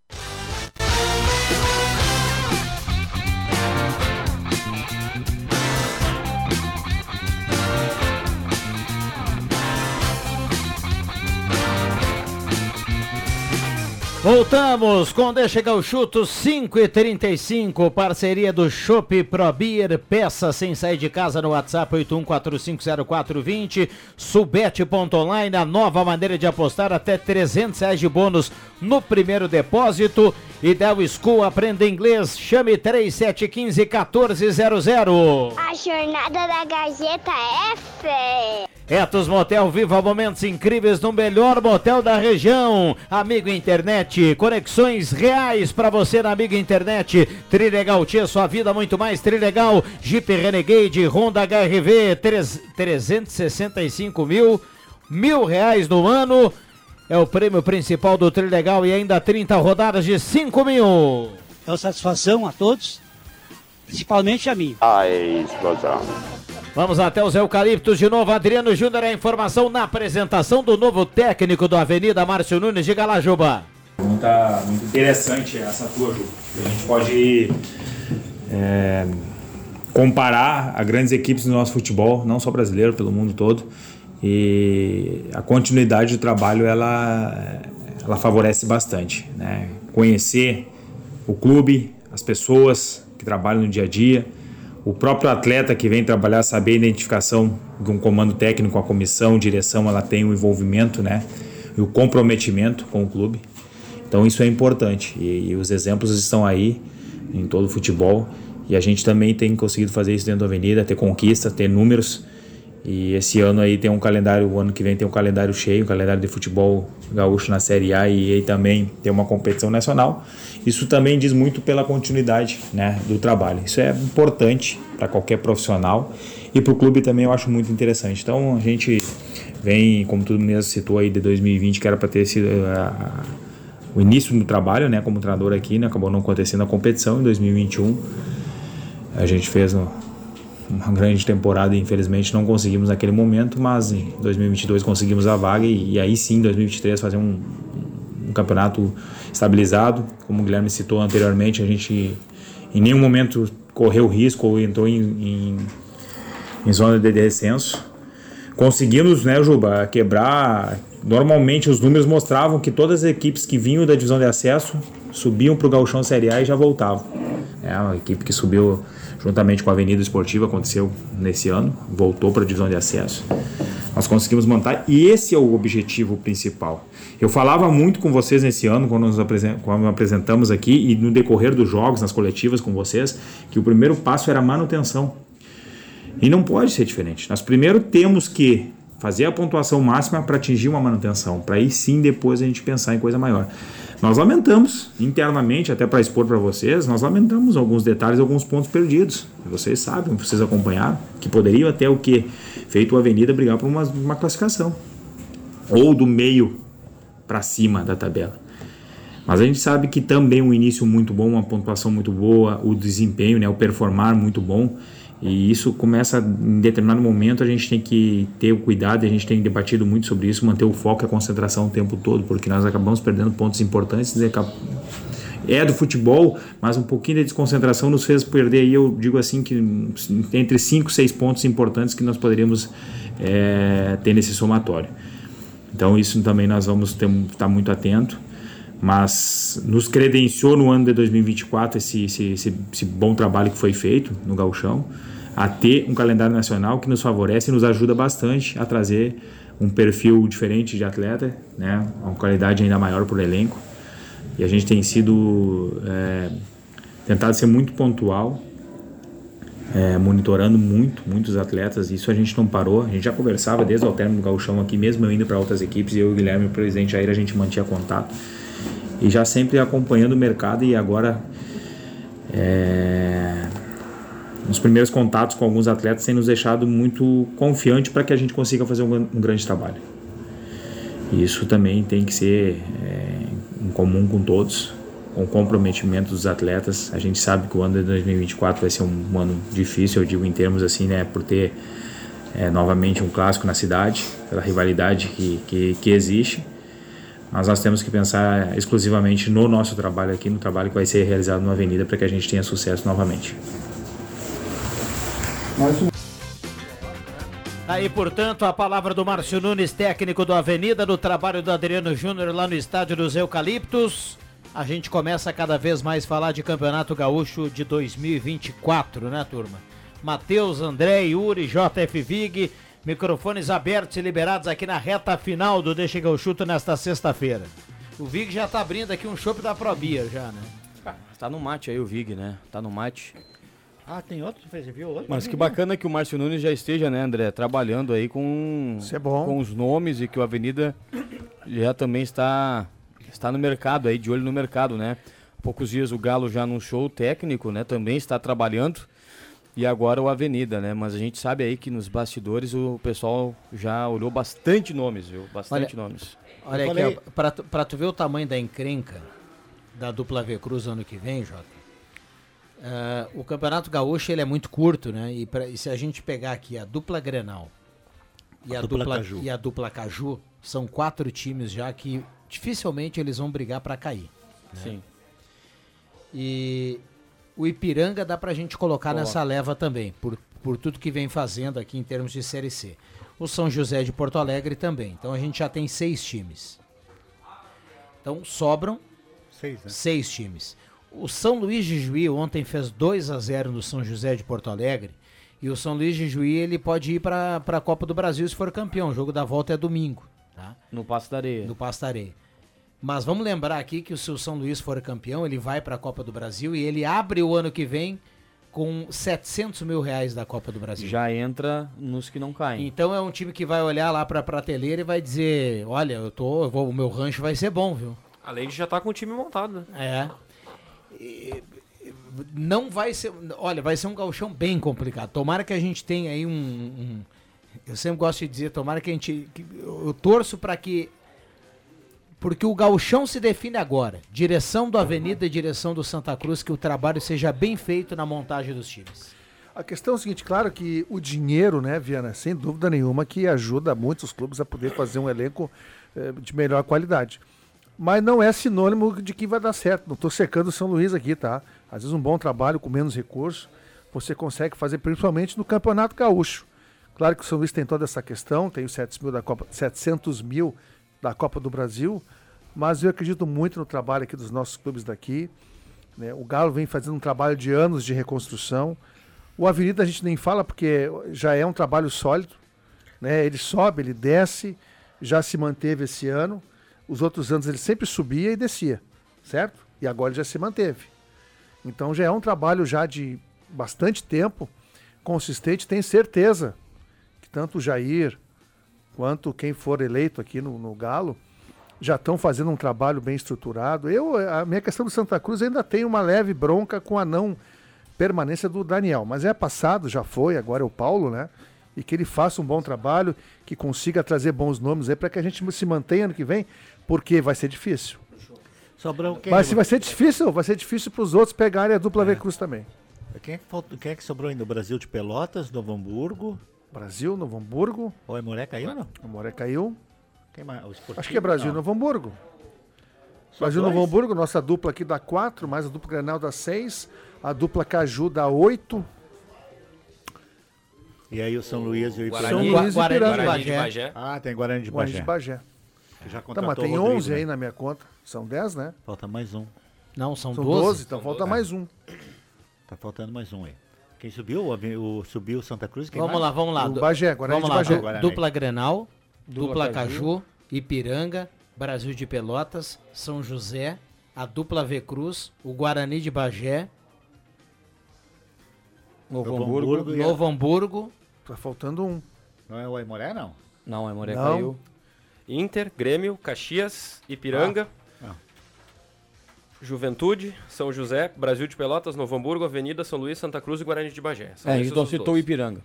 Voltamos com Deixa eu chuto 5 e 35 parceria do Chopp Pro Beer, peça sem sair de casa no WhatsApp 81450420, subete.online, a nova maneira de apostar até 300 reais de bônus no primeiro depósito. Ideal School, aprenda inglês, chame 3715 1400.
A jornada da Gazeta é fé.
Etos Motel viva momentos incríveis no melhor motel da região. Amigo Internet, conexões reais para você na Amigo Internet. Trilegal Tia, sua vida muito mais Trilegal. Jeep Renegade, Honda HRV, 3, 365 mil, mil reais no ano. É o prêmio principal do Trilegal e ainda 30 rodadas de 5 mil.
É uma satisfação a todos, principalmente a mim.
A explosão.
Vamos até os eucaliptos de novo. Adriano Júnior, a informação na apresentação do novo técnico do Avenida, Márcio Nunes. Diga lá, Juba.
Pergunta muito interessante essa tua, Ju. A gente pode é, comparar a grandes equipes do nosso futebol, não só brasileiro, pelo mundo todo. E a continuidade do trabalho ela, ela favorece bastante. Né? Conhecer o clube, as pessoas que trabalham no dia a dia, o próprio atleta que vem trabalhar, saber a identificação de um comando técnico, a comissão, direção, ela tem o envolvimento né? e o comprometimento com o clube. Então isso é importante e, e os exemplos estão aí em todo o futebol e a gente também tem conseguido fazer isso dentro da Avenida, ter conquista, ter números. E esse ano aí tem um calendário, o ano que vem tem um calendário cheio, um calendário de futebol gaúcho na Série A e aí também tem uma competição nacional. Isso também diz muito pela continuidade né, do trabalho. Isso é importante para qualquer profissional e para o clube também eu acho muito interessante. Então a gente vem, como tu mesmo citou aí, de 2020, que era para ter sido uh, o início do trabalho né, como treinador aqui, né, acabou não acontecendo a competição em 2021. A gente fez no, uma grande temporada infelizmente não conseguimos naquele momento, mas em 2022 conseguimos a vaga e, e aí sim, em 2023 fazer um, um, campeonato estabilizado, como o Guilherme citou anteriormente, a gente em nenhum momento correu risco ou entrou em, em, em zona de descenso. Conseguimos, né, Juba, quebrar. Normalmente os números mostravam que todas as equipes que vinham da divisão de acesso subiam para o Gauchão Série A e já voltavam. É uma equipe que subiu juntamente com a Avenida Esportiva, aconteceu nesse ano, voltou para a divisão de acesso. Nós conseguimos montar e esse é o objetivo principal. Eu falava muito com vocês nesse ano, quando nos apresentamos aqui e no decorrer dos jogos, nas coletivas com vocês, que o primeiro passo era manutenção. E não pode ser diferente. Nós primeiro temos que fazer a pontuação máxima para atingir uma manutenção, para aí sim depois a gente pensar em coisa maior. Nós lamentamos internamente, até para expor para vocês, nós lamentamos alguns detalhes, alguns pontos perdidos. Vocês sabem, vocês acompanharam, que poderiam até o que? Feito a Avenida brigar por uma, uma classificação. Ou do meio para cima da tabela. Mas a gente sabe que também um início muito bom, uma pontuação muito boa, o desempenho, né, o performar muito bom. E isso começa em determinado momento a gente tem que ter o cuidado, a gente tem debatido muito sobre isso, manter o foco e a concentração o tempo todo, porque nós acabamos perdendo pontos importantes. É do futebol, mas um pouquinho de desconcentração nos fez perder aí, eu digo assim, que entre 5 6 pontos importantes que nós poderíamos é, ter nesse somatório. Então isso também nós vamos estar muito atento mas nos credenciou no ano de 2024 esse, esse, esse, esse, bom trabalho que foi feito no gauchão a ter um calendário nacional que nos favorece e nos ajuda bastante a trazer um perfil diferente de atleta, né, uma qualidade ainda maior para o elenco. E a gente tem sido é, tentado ser muito pontual, é, monitorando muito, muitos atletas. Isso a gente não parou. A gente já conversava desde o término do gauchão aqui, mesmo eu indo para outras equipes. Eu e o Guilherme, o presidente Jair, a gente mantinha contato e já sempre acompanhando o mercado e agora é, nos primeiros contatos com alguns atletas tem nos deixado muito confiante para que a gente consiga fazer um, um, grande trabalho. E isso também tem que ser é, em comum com todos, com o comprometimento dos atletas. A gente sabe que o ano de 2024 vai ser um, ano difícil, eu digo em termos assim, né, por ter é, novamente um clássico na cidade, pela rivalidade que, que, que existe. Mas nós temos que pensar exclusivamente no nosso trabalho aqui, no trabalho que vai ser realizado na Avenida para que a gente tenha sucesso novamente.
Aí, portanto, a palavra do Márcio Nunes, técnico do Avenida, do trabalho do Adriano Júnior lá no Estádio dos Eucaliptos. A gente começa cada vez mais a falar de Campeonato Gaúcho de 2024, né, turma? Matheus, André, Yuri, JF Vig, microfones abertos e liberados aqui na reta final do Deixa que eu chuto nesta sexta-feira. O Vig já tá abrindo aqui um chopp da Probia já, né?
Ah, tá no mate aí o Vig, né? Tá no mate.
Ah, tem outro? Você viu outro?
Mas que bacana que o Márcio Nunes já esteja, né, André, trabalhando aí com,
é bom.
com os nomes e que o Avenida já também está, está no mercado aí, de olho no mercado, né? Há poucos dias o Galo já anunciou o técnico, né? Também está trabalhando. E agora o Avenida, né? Mas a gente sabe aí que nos bastidores o pessoal já olhou bastante nomes, viu? Bastante
olha,
nomes.
Olha aqui, falei... ó, pra, pra tu ver o tamanho da encrenca da dupla V Cruz ano que vem, Jota. Uh, o Campeonato Gaúcho ele é muito curto, né? E, pra, e, se a gente pegar aqui a dupla Grenal e a, a dupla, dupla Caju. e a dupla Caju, são quatro times já que dificilmente eles vão brigar para cair. Né?
Sim.
E O Ipiranga dá pra gente colocar
Boa.
nessa leva também, por, por tudo que vem fazendo aqui em termos de Série C. O São José de Porto Alegre também. Então a gente já tem seis times. Então sobram
Seis, né?
seis times. O São Luís de Juí ontem fez 2 a 0 no São José de Porto Alegre. E o São Luís de Juí ele pode ir para a Copa do Brasil se for campeão. O jogo da volta é domingo. Tá?
No Passo da Areia.
No Pasto da Areia. Mas vamos lembrar aqui que se o São Luís for campeão, ele vai para a Copa do Brasil e ele abre o ano que vem com 700 mil reais da Copa do Brasil.
Já entra nos que não caem.
Então é um time que vai olhar lá para a prateleira e vai dizer: Olha, eu tô, eu vou, o meu rancho vai ser bom, viu?
Além de já estar com o time montado, né?
É. E- e- Não vai ser. Olha, vai ser um gauchão bem complicado. Tomara que a gente tenha aí um. um- eu sempre gosto de dizer, tomara que a gente. que- eu torço para que. Porque o gauchão se define agora. Direção do Avenida e direção do Santa Cruz, que o trabalho seja bem feito na montagem dos times.
A questão é o seguinte, claro que o dinheiro, né, Viana, sem dúvida nenhuma, que ajuda muitos clubes a poder fazer um elenco eh, de melhor qualidade. Mas não é sinônimo de que vai dar certo. Não estou secando o São Luís aqui, tá? Às vezes um bom trabalho com menos recursos, você consegue fazer principalmente no Campeonato Gaúcho. Claro que o São Luís tem toda essa questão, tem os 700 mil da Copa, 700 mil da Copa do Brasil, mas eu acredito muito no trabalho aqui dos nossos clubes daqui. né? O Galo vem fazendo um trabalho de anos de reconstrução. O Avenida a gente nem fala porque já é um trabalho sólido. Né? Ele sobe, ele desce, já se manteve esse ano. Os outros anos ele sempre subia e descia, certo? E agora ele já se manteve. Então já é um trabalho já de bastante tempo, consistente. Tenho certeza que tanto o Jair quanto quem for eleito aqui no, no Galo já estão fazendo um trabalho bem estruturado. Eu, a minha questão do Santa Cruz ainda tem uma leve bronca com a não permanência do Daniel, mas é passado, já foi, agora é o Paulo, né? E que ele faça um bom trabalho, que consiga trazer bons nomes aí para que a gente se mantenha ano que vem, porque vai ser difícil.
Sobrou quem?
Mas se vai ser difícil, vai ser difícil para os outros pegarem a dupla V Cruz também.
Quem é, que falta- quem é que sobrou ainda? O Brasil de Pelotas, Novo Hamburgo.
Brasil, Novo Hamburgo.
O Emoré caiu ou não?
O Moré caiu.
Quem mais? O Esportivo?
Acho que é Brasil e
Não.
Novo Hamburgo.
Só
Brasil e
dois?
Novo Hamburgo, nossa dupla aqui dá 4, mais a dupla Granal dá 6, a dupla Caju dá 8.
E aí o São Luís e o
Guarani-
Ipiranga.
São Luís e
Guarani de
Ipiranga.
Bagé.
Ah, tem Guarani de
Guarani
Bagé.
de Bagé.
Já
Tá,
contratou
mas tem
Rodrigo,
11
né?
aí na minha conta. São 10, né?
Falta mais um.
Não, são,
São
12.
12, então falta mais um.
Tá faltando mais um aí. Quem subiu? O, o- subiu o Santa Cruz? Quem
Vamos
mais?
lá, vamos lá.
O Bagé, Guarani
vamos
de
lá,
Bagé.
Guarani.
Dupla Grenal,
Dupla
dupla
Caju.
Caju, Ipiranga, Brasil de Pelotas, São José, a dupla V Cruz, o Guarani de Bagé,
Novo,
Novo
Hamburgo.
Hamburgo.
Novo Hamburgo,
Tá faltando um.
Não é o Aimoré, não?
Não, a Moré
Não.
caiu.
Inter, Grêmio, Caxias, Ipiranga,
Ah.
Juventude, São José, Brasil de Pelotas, Novo Hamburgo, Avenida, São Luís, Santa Cruz e Guarani de Bagé. São
É, então
os
citou o
12.
Ipiranga.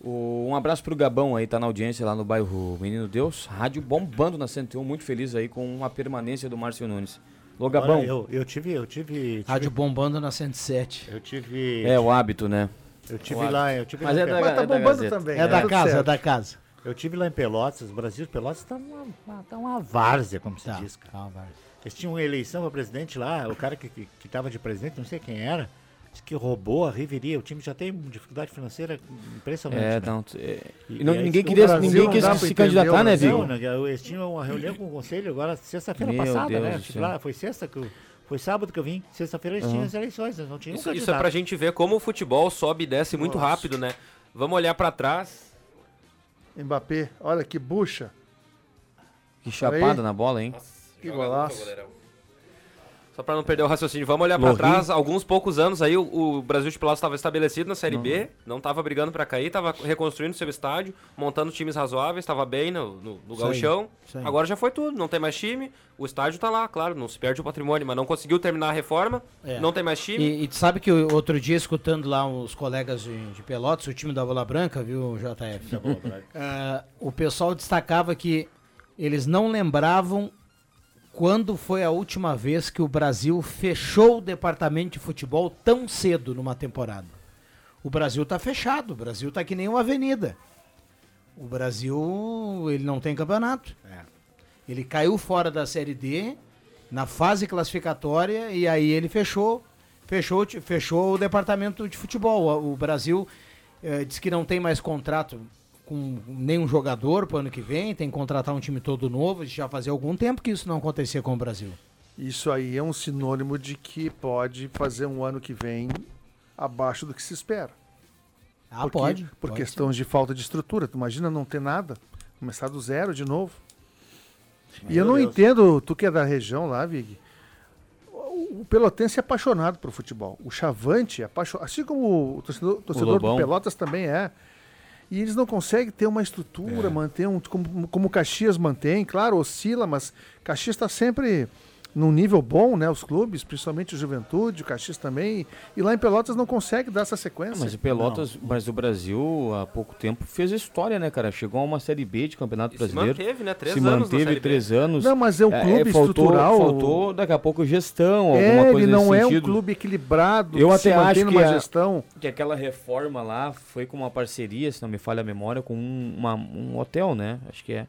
O- um abraço pro Gabão aí, tá na audiência lá no bairro Menino Deus. Rádio bombando na 101, muito feliz aí com a permanência do Márcio Nunes. Ô Gabão,
Olha, eu, eu tive, eu tive, tive-
rádio bombando na 107.
eu tive,
é o hábito, né?
eu tive
o
lá, eu tive
Mas é da-
Mas tá
é da
bombando
Gazeta.
também.
É
tá
da casa, é
certo.
da casa.
Eu tive lá em Pelotas, o Brasil de Pelotas tá uma, uma- tá uma várzea, como se
Tá,
diz, cara.
tá, vai.
Eles tinham uma eleição para presidente lá, o cara que, que, que tava de presidente, não sei quem era, disse que roubou a Riveria. O time já tem dificuldade financeira impressionante.
É,
né?
não. é,
E-
e não-
e
ninguém queria,
Brasil
ninguém quis se candidatar, né, Vigo?
Não, né, eles tinham uma reunião com o conselho agora sexta-feira passada,
Deus
né? Eu tive
céu.
lá, foi sexta que eu, foi sábado que eu vim. Sexta-feira eles tinham as eleições, não tinham um
Isso, isso é pra gente ver como o futebol sobe e desce muito
Nossa.
rápido, né? Vamos olhar pra trás.
Mbappé, olha que bucha.
Que chapada na bola, hein?
Que golaço.
Só pra não perder o raciocínio, vamos olhar pra
Lohri.
trás. Alguns poucos anos aí, o, o Brasil de Pelotas estava estabelecido na Série B, não estava brigando pra cair, estava reconstruindo seu estádio, montando times razoáveis, estava bem no, no, no gauchão. Agora já foi tudo, não tem mais time, o estádio tá lá, claro, não se perde o patrimônio, mas não conseguiu terminar a reforma,
É.
não tem mais time.
E, e tu sabe que o- outro dia, escutando lá os colegas de, de Pelotas, o time da Bola Branca, viu, JF? Ah, o pessoal destacava que eles não lembravam quando foi a última vez que o Brasil fechou o departamento de futebol tão cedo numa temporada. O Brasil tá fechado, o Brasil tá que nem uma avenida. O Brasil, ele não tem campeonato. Ele caiu fora da Série D na fase classificatória e aí ele fechou. Fechou, fechou o departamento de futebol. O o Brasil eh, diz que não tem mais contrato com nenhum jogador para o ano que vem, tem que contratar um time todo novo. Já fazia algum tempo que isso não acontecia com o Brasil.
Isso aí é um sinônimo de que pode fazer um ano que vem abaixo do que se espera.
Ah,
Porque-
pode,
Por
pode
questões de falta de estrutura. Tu imagina não ter nada, começar do zero de novo. e eu
Meu
não
Deus.
entendo, tu que é da região lá, Vig. O o Pelotense é apaixonado por futebol. O Chavante é apaixonado. Assim como o torcedor, torcedor do
Lobão.
Pelotas também é. E eles não conseguem ter uma estrutura, manter um. Como, como o Caxias mantém, claro, oscila, mas Caxias está sempre num nível bom, né? Os clubes, principalmente o Juventude, o Caxias também. E lá em Pelotas não consegue dar essa sequência.
Mas o Pelotas, mas o Brasil há pouco tempo fez história, né, cara? Chegou a uma série B de Campeonato
se
Brasileiro.
manteve, né? Três
se
anos na
manteve
Série B.
três anos.
Não, mas é um clube
faltou,
estrutural.
Faltou daqui a pouco gestão, alguma
É,
coisa
ele não
nesse
é um
sentido.
clube equilibrado,
Eu
se
até acho que, a-
gestão.
que aquela reforma lá foi com uma parceria, se não me falha a memória, com um, uma- um hotel, né? Acho que é.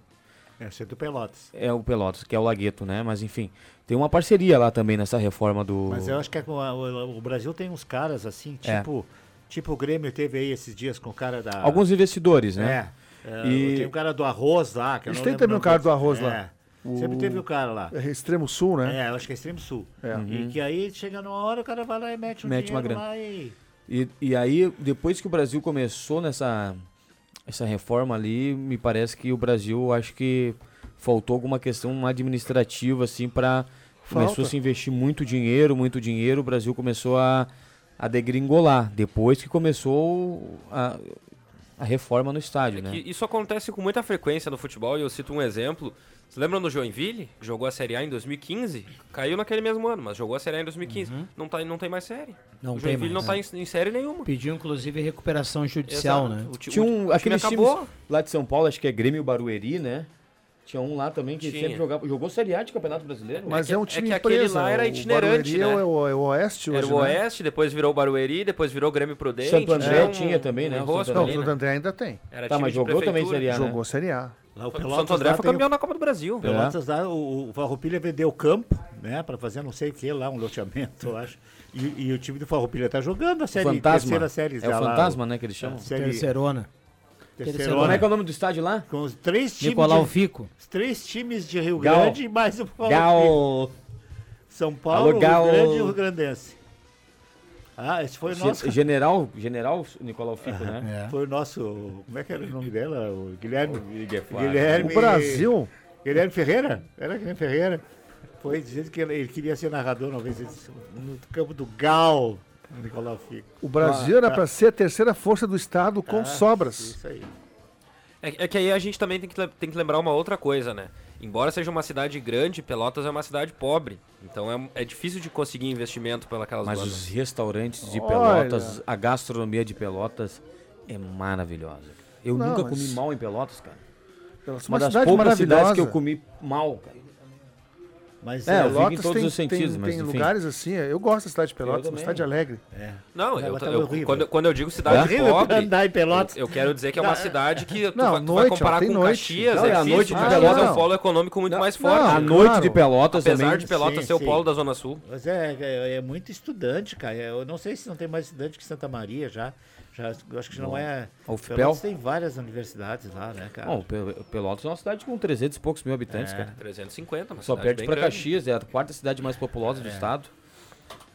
É, ser do Pelotas.
É o Pelotas, que é o Lagueto, né? Mas enfim, tem uma parceria lá também nessa reforma do.
Mas eu acho que é a- o, o Brasil tem uns caras assim,
É.
tipo, tipo o Grêmio teve aí esses dias com o cara da.
Alguns investidores, né?
É. é,
E-
Tem o cara do arroz lá. Que eu
Eles têm
lembro
também
o
cara do arroz
É.
lá.
Sempre
O-
teve o cara lá.
É Extremo Sul, né?
É, eu acho que é Extremo Sul.
É.
E
Uhum.
que aí chega numa hora, o cara vai lá e mete um
Mete uma grana.
lá e.
E, e aí, depois que o Brasil começou nessa essa reforma ali, me parece que o Brasil, acho que faltou alguma questão administrativa, assim, para Começou a se investir muito dinheiro, muito dinheiro, o Brasil começou a, a degringolar. Depois que começou a, a reforma no estádio, né?
Que isso acontece com muita frequência no futebol e eu cito um exemplo. Você lembra do Joinville, que jogou a Série A em 2015? Caiu naquele mesmo ano, mas jogou a Série A em 2015. Não, tá, não tem mais série.
Não
o
tem
Joinville
mais,
não
né?
tá em, em série nenhuma.
Pediu, inclusive, recuperação judicial,
Exato.
né?
O ti-
Tinha um,
o time
times
acabou.
lá de São Paulo, acho que é Grêmio Barueri, né? Tinha um lá também que
Tinha.
sempre jogava, jogou Série A de Campeonato Brasileiro.
Mas
que-
é, um
é
time
que aquele
empresa.
lá era itinerante,
Barueri
né?
É o, é o Oeste hoje,
Era o
né?
Oeste, depois virou o Barueri, depois virou o Grêmio Prudente.
Santo André
um-
tinha também, né?
um
O
enrosco
Santo
Não, o Santo
né?
André ainda tem.
Era
Tá,
time
mas
de
jogou também. Série A, né?
Jogou Série A.
Lá o Pelotas
Santo André
lá
foi
tem o-
campeão da Copa do Brasil.
Pelotas lá, o, o Farroupilha vendeu o campo, né, pra fazer não sei o que lá, um loteamento, eu acho. E, e o time do Farroupilha tá jogando a série,
Fantasma.
terceira série
É o
lá,
Fantasma, né, que eles chamam.
série,
Terceirona.
terceirona.
Como é que é o nome do estádio lá?
Com os três times
Nicolau
de,
Fico.
os três times de Rio
Gal.
Grande e mais o Farroupilha.
Gal.
São Paulo,
Alô, Gal.
Rio Grande e Rio Grandense. Ah, esse foi o nosso...
General, General Nicolau Fico, né?
É.
Foi o nosso... Como é que era o nome dela? O Guilherme...
Guilherme.
Guilherme...
O Brasil,
Guilherme Ferreira? Era Guilherme Ferreira. Foi dizendo que ele, ele queria ser narrador uma vez no campo do Gal. Nicolau Fico.
o Brasil era para ser a terceira força do estado com
Ah,
sobras.
Isso aí.
É, é que aí a gente também tem que, tem que lembrar uma outra coisa, né? Embora seja uma cidade grande, Pelotas é uma cidade pobre. Então é, é difícil de conseguir investimento pelas
Mas
bandas.
os restaurantes de
Olha.
Pelotas, a gastronomia de Pelotas é maravilhosa. Eu
Não,
nunca
mas-
comi mal em Pelotas, cara.
Pelotas é
Uma,
uma
das
cidade
poucas cidades
maravilhosa.
que eu comi mal, cara.
Mas
É,
é,
em
Pelotas
todos
tem,
os sentidos,
tem,
mas
tem
enfim.
lugares assim. Eu gosto da cidade de Pelotas, uma cidade alegre.
é.
Não, eu,
tá
eu- quando, quando eu digo cidade
Horrível
pobre,
andar em Pelotas.
eu, eu quero dizer que é uma cidade que tu,
Não,
vai, tu vai
noite,
comparar
ela tem
com
noite.
Caxias,
Não,
é
é a noite de
Pelotas.
é um polo econômico muito
Não,
mais
não,
forte.
a
claro.
noite de Pelotas
Apesar
também.
de Pelotas
Sim,
ser o
sim.
polo da Zona Sul.
Mas é, é, é muito estudante, cara. Eu não sei se não tem mais estudante que Santa Maria já. Já eu acho que não é.
UFPEL?
Pelotas tem várias universidades lá, né, cara?
Bom, Pe- Pelotas é uma cidade com 300 e poucos mil habitantes,
É.
cara.
350, uma
Só perde
grande.
Caxias, é a quarta cidade mais populosa do estado.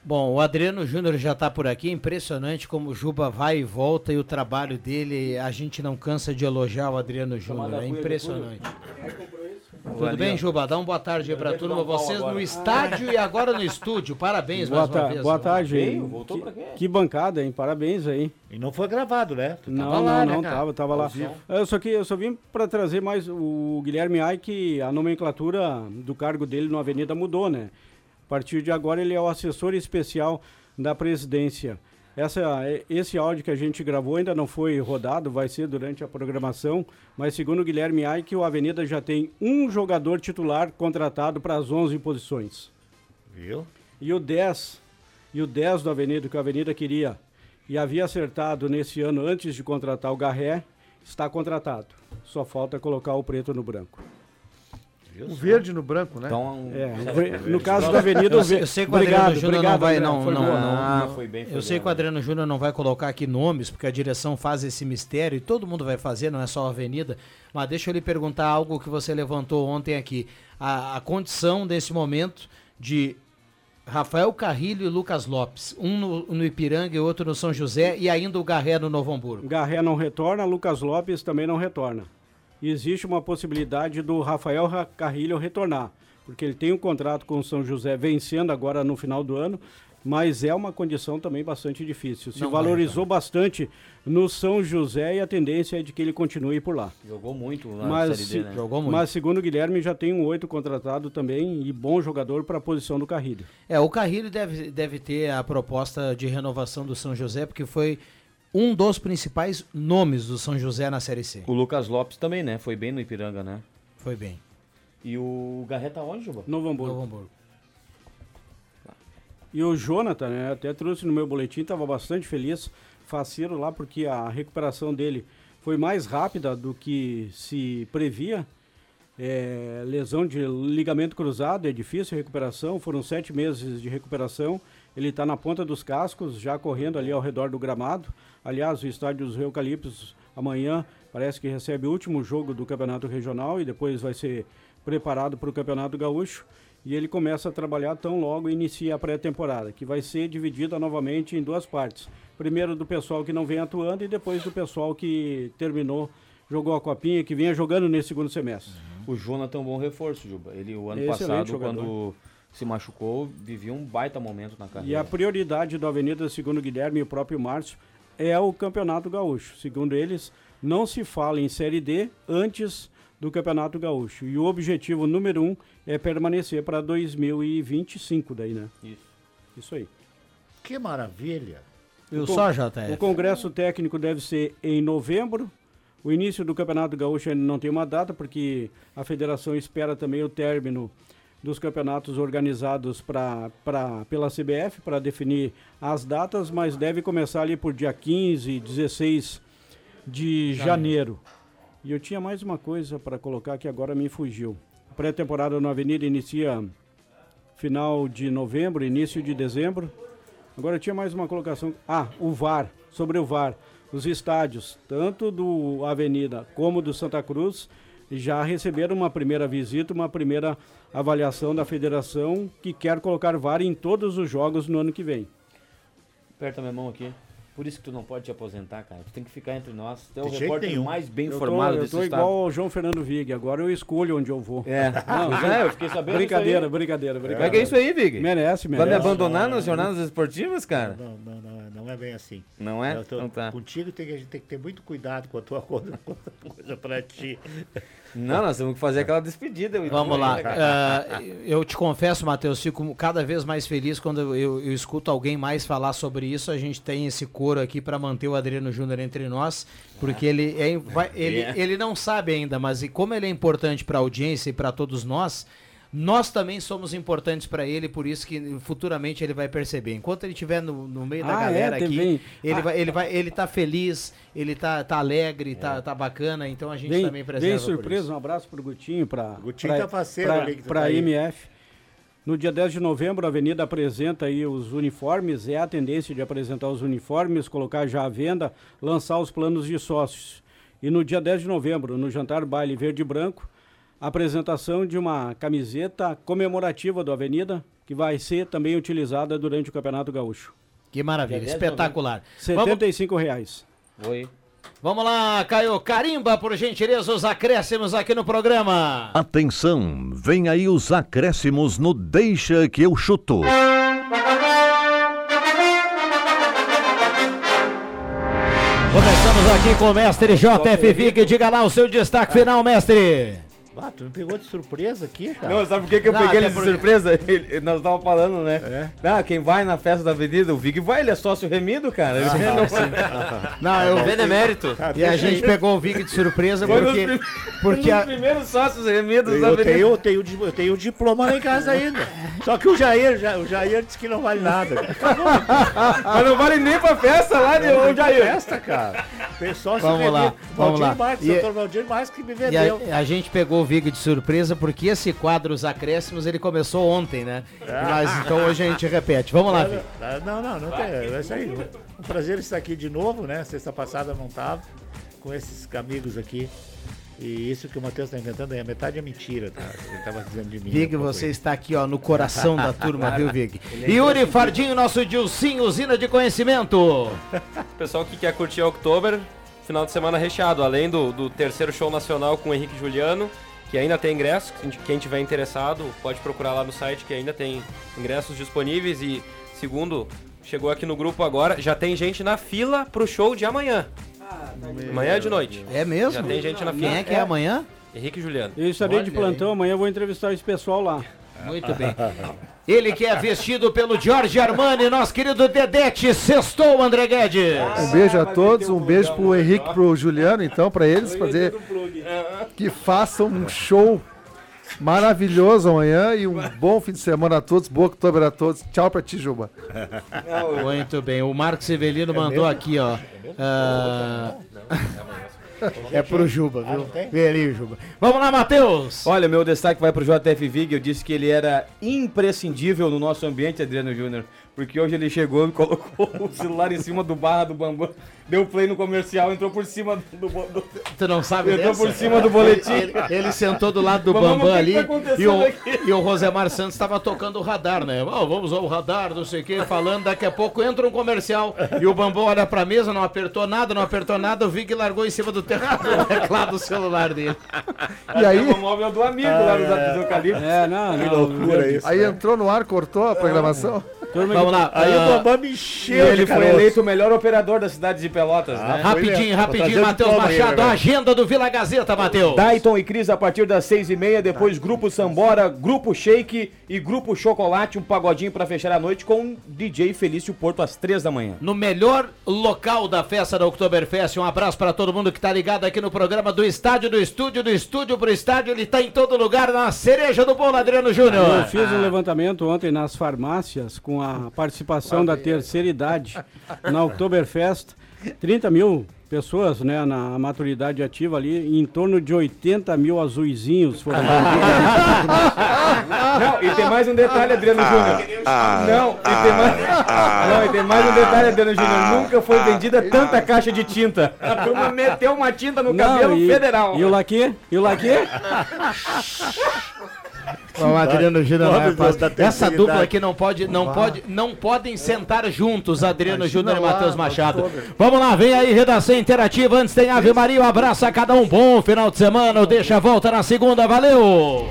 Bom, o Adriano Júnior já está por aqui. Impressionante como o Juba vai e volta e o trabalho dele, a gente não cansa de elogiar o Adriano Júnior. É impressionante. Tudo
Ali,
bem. Juba? Dá uma boa tarde aí pra turma. Vocês
agora.
no estádio e agora no estúdio. Parabéns
Boa,
mais uma vez.
boa tarde aí.
Veio, voltou pra quê?
Que bancada, hein? Parabéns aí.
E não foi gravado, né? Tu
Não,
tava
não,
lá,
não,
né,
tava, tava lá. Eu só, que, eu só vim para trazer mais o Guilherme Aike, a nomenclatura do cargo dele no Avenida mudou, né? A partir de agora ele é o assessor especial da presidência. Essa, esse áudio que a gente gravou ainda não foi rodado, vai ser durante a programação, mas segundo o Guilherme Aike, o Avenida já tem um jogador titular contratado para as 11 posições.
Viu?
E o 10, e o 10 do Avenida, que a Avenida queria e havia acertado nesse ano antes de contratar o Garré, está contratado. Só falta colocar o preto no branco.
O verde no branco, né?
Então,
É, no caso da Avenida,
eu,
o
sei- eu sei que o
Obrigado,
Adriano Júnior não vai, não, não,
boa,
não,
Ah, foi bem, foi
eu sei
bem,
que o Adriano Júnior não vai colocar aqui nomes, porque a direção faz esse mistério e todo mundo vai fazer, não é só a Avenida. Mas deixa eu lhe perguntar algo que você levantou ontem aqui. A, a condição desse momento de Rafael Carrilho e Lucas Lopes, um no, no Ipiranga e outro no São José, e ainda o Garré no Novo Hamburgo.
Garré não retorna, Lucas Lopes também não retorna. E existe uma possibilidade do Rafael Ra- Carrilho retornar, porque ele tem um contrato com o São José vencendo agora no final do ano, mas é uma condição também bastante difícil. Se
Não
valorizou bastante no São José e a tendência é de que ele continue por lá.
Jogou muito na
Mas,
Série D, né?
se- mas segundo o Guilherme já tem um oito contratado também e bom jogador para a posição do Carrilho.
É, o Carrilho deve, deve ter a proposta de renovação do São José, porque foi um dos principais nomes do São José na Série C.
O Lucas Lopes também, né? Foi bem no Ipiranga, né?
Foi bem.
E o Garré tá onde, Juba?
Novo Hamburgo.
Novo Hamburgo.
E o Jonathan, né, até trouxe no meu boletim, estava bastante feliz, faceiro lá, porque a recuperação dele foi mais rápida do que se previa. É, lesão de ligamento cruzado, é difícil a recuperação, foram sete meses de recuperação. Ele está na ponta dos cascos, já correndo ali ao redor do gramado. Aliás, o estádio dos Eucaliptos amanhã parece que recebe o último jogo do Campeonato Regional e depois vai ser preparado para o Campeonato Gaúcho. E ele começa a trabalhar tão logo inicia a pré-temporada, que vai ser dividida novamente em duas partes. Primeiro do pessoal que não vem atuando e depois do pessoal que terminou, jogou a copinha, que vinha jogando nesse segundo semestre.
O Jonathan é um bom reforço, Juba. Ele, o ano
Excelente
passado,
jogador.
quando se machucou, vivia um baita momento na
E
carreira.
a prioridade do Avenida, segundo o Guilherme e o próprio Márcio, é o Campeonato Gaúcho. Segundo eles, não se fala em Série D antes do Campeonato Gaúcho. E o objetivo número um é permanecer para 2025 daí, né?
Isso.
Isso aí.
Que maravilha.
Con-
só, JF?
O congresso técnico deve ser em novembro. O início do Campeonato Gaúcho ainda não tem uma data, porque a federação espera também o término dos campeonatos organizados pra, pra, pela CBF para definir as datas, mas deve começar ali por dia 15, 16 de janeiro. E eu tinha mais uma coisa para colocar que agora me fugiu. A pré-temporada na Avenida inicia final de novembro, início de dezembro. Agora tinha mais uma colocação. Ah, o VAR, sobre o VAR. Os estádios, tanto do Avenida como do Santa Cruz, já receberam uma primeira visita, uma primeira avaliação da federação que quer colocar VAR em todos os jogos no ano que vem.
Aperta minha mão aqui. Por isso que tu não pode te aposentar, cara. Tu tem que ficar entre nós. Tu é o
De
repórter
nenhum.
mais bem
eu
informado
tô, eu
desse
tô
estado.
igual ao João Fernando Vig, agora eu escolho onde eu vou.
É. Pois é, eu fiquei sabendo
Brincadeira, brincadeira, brincadeira.
É que é isso aí, Vig?
Merece,
Vai
merece.
me abandonar nas jornadas esportivas, cara?
Não, não, não, não é bem assim.
Não é?
Eu tô-
Então tá.
Contigo tem que, a gente tem que ter muito cuidado com a tua coisa, com a tua coisa pra ti.
Não, nós temos que fazer aquela despedida.
Vamos lá. Ah, eu te confesso, Matheus, fico cada vez mais feliz quando eu, eu- eu escuto alguém mais falar sobre isso. A gente tem esse coro aqui para manter o Adriano Júnior entre nós, porque ele, é, vai- ele,
É.
ele não sabe ainda, mas e como ele é importante para a audiência e para todos nós, nós também somos importantes para ele, por isso que futuramente ele vai perceber. Enquanto ele estiver no, no meio da
Ah,
galera
é,
aqui, ele,
Ah.
vai, ele, vai, ele tá feliz, ele tá, tá alegre, tá, tá bacana, então a gente
Vem,
também preserva por
surpresa, um abraço pro Gutinho, pra,
Gutinho
pra,
tá faceiro
pra,
ali que
pra
tá.
MF. No dia 10 de novembro, a Avenida apresenta aí os uniformes, é a tendência de apresentar os uniformes, colocar já à venda, lançar os planos de sócios. E no dia 10 de novembro, no jantar baile verde e branco, apresentação de uma camiseta comemorativa do Avenida, que vai ser também utilizada durante o Campeonato Gaúcho.
Que maravilha,
Dia 10 de
espetacular.
75 reais.
Oi.
Vamos lá, Caio. Carimba, por gentileza, os acréscimos aqui no programa.
Atenção, vem aí os acréscimos no Deixa que eu chuto.
Começamos aqui com o mestre JF Vig. Diga lá o seu destaque final, mestre.
Ah, tu me pegou de surpresa aqui, cara.
Não, sabe por que, que eu
Não,
peguei ele de
porque-
surpresa? Ele- nós estávamos falando, né? Ah, quem vai na festa da avenida, o Vig vai, ele é sócio remido, cara. Ele
Ah,
não
sim. Não, eu
Benemérito.
E a gente pegou o Vig de surpresa
Foi
porque,
nos
porque a-
primeiros sócios remidos da
Eu
avenida.
tenho, eu, tenho, eu tenho diploma lá em casa ainda. Só que o Jair, já- o Jair disse que não vale nada.
Mas não vale nem pra festa lá onde
Não
aí.
festa, cara. pessoal se
Vamos lá,
vendeu.
vamos
Valdir
lá.
Marques,
E-
doutor Valdir Marques que me
E
vendeu.
a, a gente pegou o Vig de surpresa porque esse quadro, os acréscimos, ele começou ontem, né? Mas então hoje a gente repete. Vamos lá, Vig.
Ah, Não, não, não tem. É isso aí. Um prazer estar aqui de novo, né? Sexta passada não tava com esses amigos aqui. E isso que o Matheus tá inventando aí, a metade é mentira, tá? Ele tava dizendo de mim.
Vig, você
aí.
está aqui, ó, no coração da turma, viu, Vig?
É
Yuri. Fardinho, nosso Dilcinho, usina de conhecimento.
Pessoal que quer curtir Oktober, final de semana recheado. Além do, do terceiro show nacional com o Henrique Juliano, que ainda tem ingressos. Quem- tiver interessado, pode procurar lá no site que ainda tem ingressos disponíveis. E segundo, chegou aqui no grupo agora, já tem gente na fila pro show de amanhã. Amanhã de noite.
É mesmo?
Já tem gente na fila.
Quem é que é amanhã?
Henrique Juliano.
Eu de
Olha
plantão, amanhã eu vou entrevistar esse pessoal lá.
Muito bem. Ele que é vestido pelo Jorge Armani, nosso querido Dedete, sextou, André Guedes.
Um beijo a todos, um beijo pro Henrique e pro Juliano, então, pra eles fazer que façam um show maravilhoso amanhã e um bom fim de semana a todos, boa outubro a todos. Tchau pra ti, Juba.
Muito bem, o Marcos Severino mandou aqui, ó. ah, É pro Juba, viu? Vem ali, Juba. Vamos lá, Matheus!
Olha, meu destaque vai pro JF Vig. Eu disse que ele era imprescindível no nosso ambiente, Adriano Júnior. Porque hoje ele chegou e colocou o celular em cima do barra do Bambam. Deu play no comercial, entrou por cima do. do,
Tu não sabe
Entrou
dessa?
por cima do boletim.
Ele, ele sentou do lado do Bambam
que
ali
tá
e o,
aqui.
e o Rosemar Santos estava tocando o radar, né? Ó, vamos ao radar, não sei o que, falando. Daqui a pouco entra um comercial e o Bambam olha pra mesa, não apertou nada, não apertou nada. O Vig largou em cima do teclado, do celular dele.
E aí?
O móvel do amigo lá do, do Eucalipto.
É, não,
Que
não.
loucura
meu
isso. Aí entrou no ar, cortou a programação.
Turma
Vamos lá.
Aí
ah,
o Bambam me encheu
ele foi eleito o melhor operador da cidade de Pelotas, né?
rapidinho,
mesmo. Vou
rapidinho,
trazer
Matheus
diploma aí,
Machado, a
né,
agenda do Vila Gazeta, Matheus.
Dayton e Cris a partir das seis e meia, depois Grupo Sambora, Grupo Shake e Grupo Chocolate, um pagodinho pra fechar a noite com DJ Felício Porto às três da manhã.
no melhor local da festa da Oktoberfest. Um abraço para todo mundo que tá ligado aqui no programa do estádio, do estúdio, do estúdio pro estádio. Ele tá em todo lugar na cereja do bolo, Adriano
Eu
Júnior.
fiz um levantamento ontem nas farmácias com a participação da terceira idade na Oktoberfest. 30 mil pessoas né, na maturidade ativa ali, em torno de 80 mil azuizinhos foram
Não, e tem mais um detalhe, Adriano Júnior. Não, e tem mais. Não, e tem mais um detalhe, Adriano Júnior. Nunca foi vendida tanta caixa de tinta. A turma meteu uma tinta no cabelo
e,
federal.
E o laque? E o
Vamos, Adriano Júnior. Né,
da
Essa dupla aqui não pode, não pode, não podem sentar juntos, Adriano Júnior e Matheus Machado. Vamos lá, vem aí, redação interativa. Antes tem Ave Maria, um abraço a cada um. Bom final de semana. Deixa a volta na segunda. Valeu!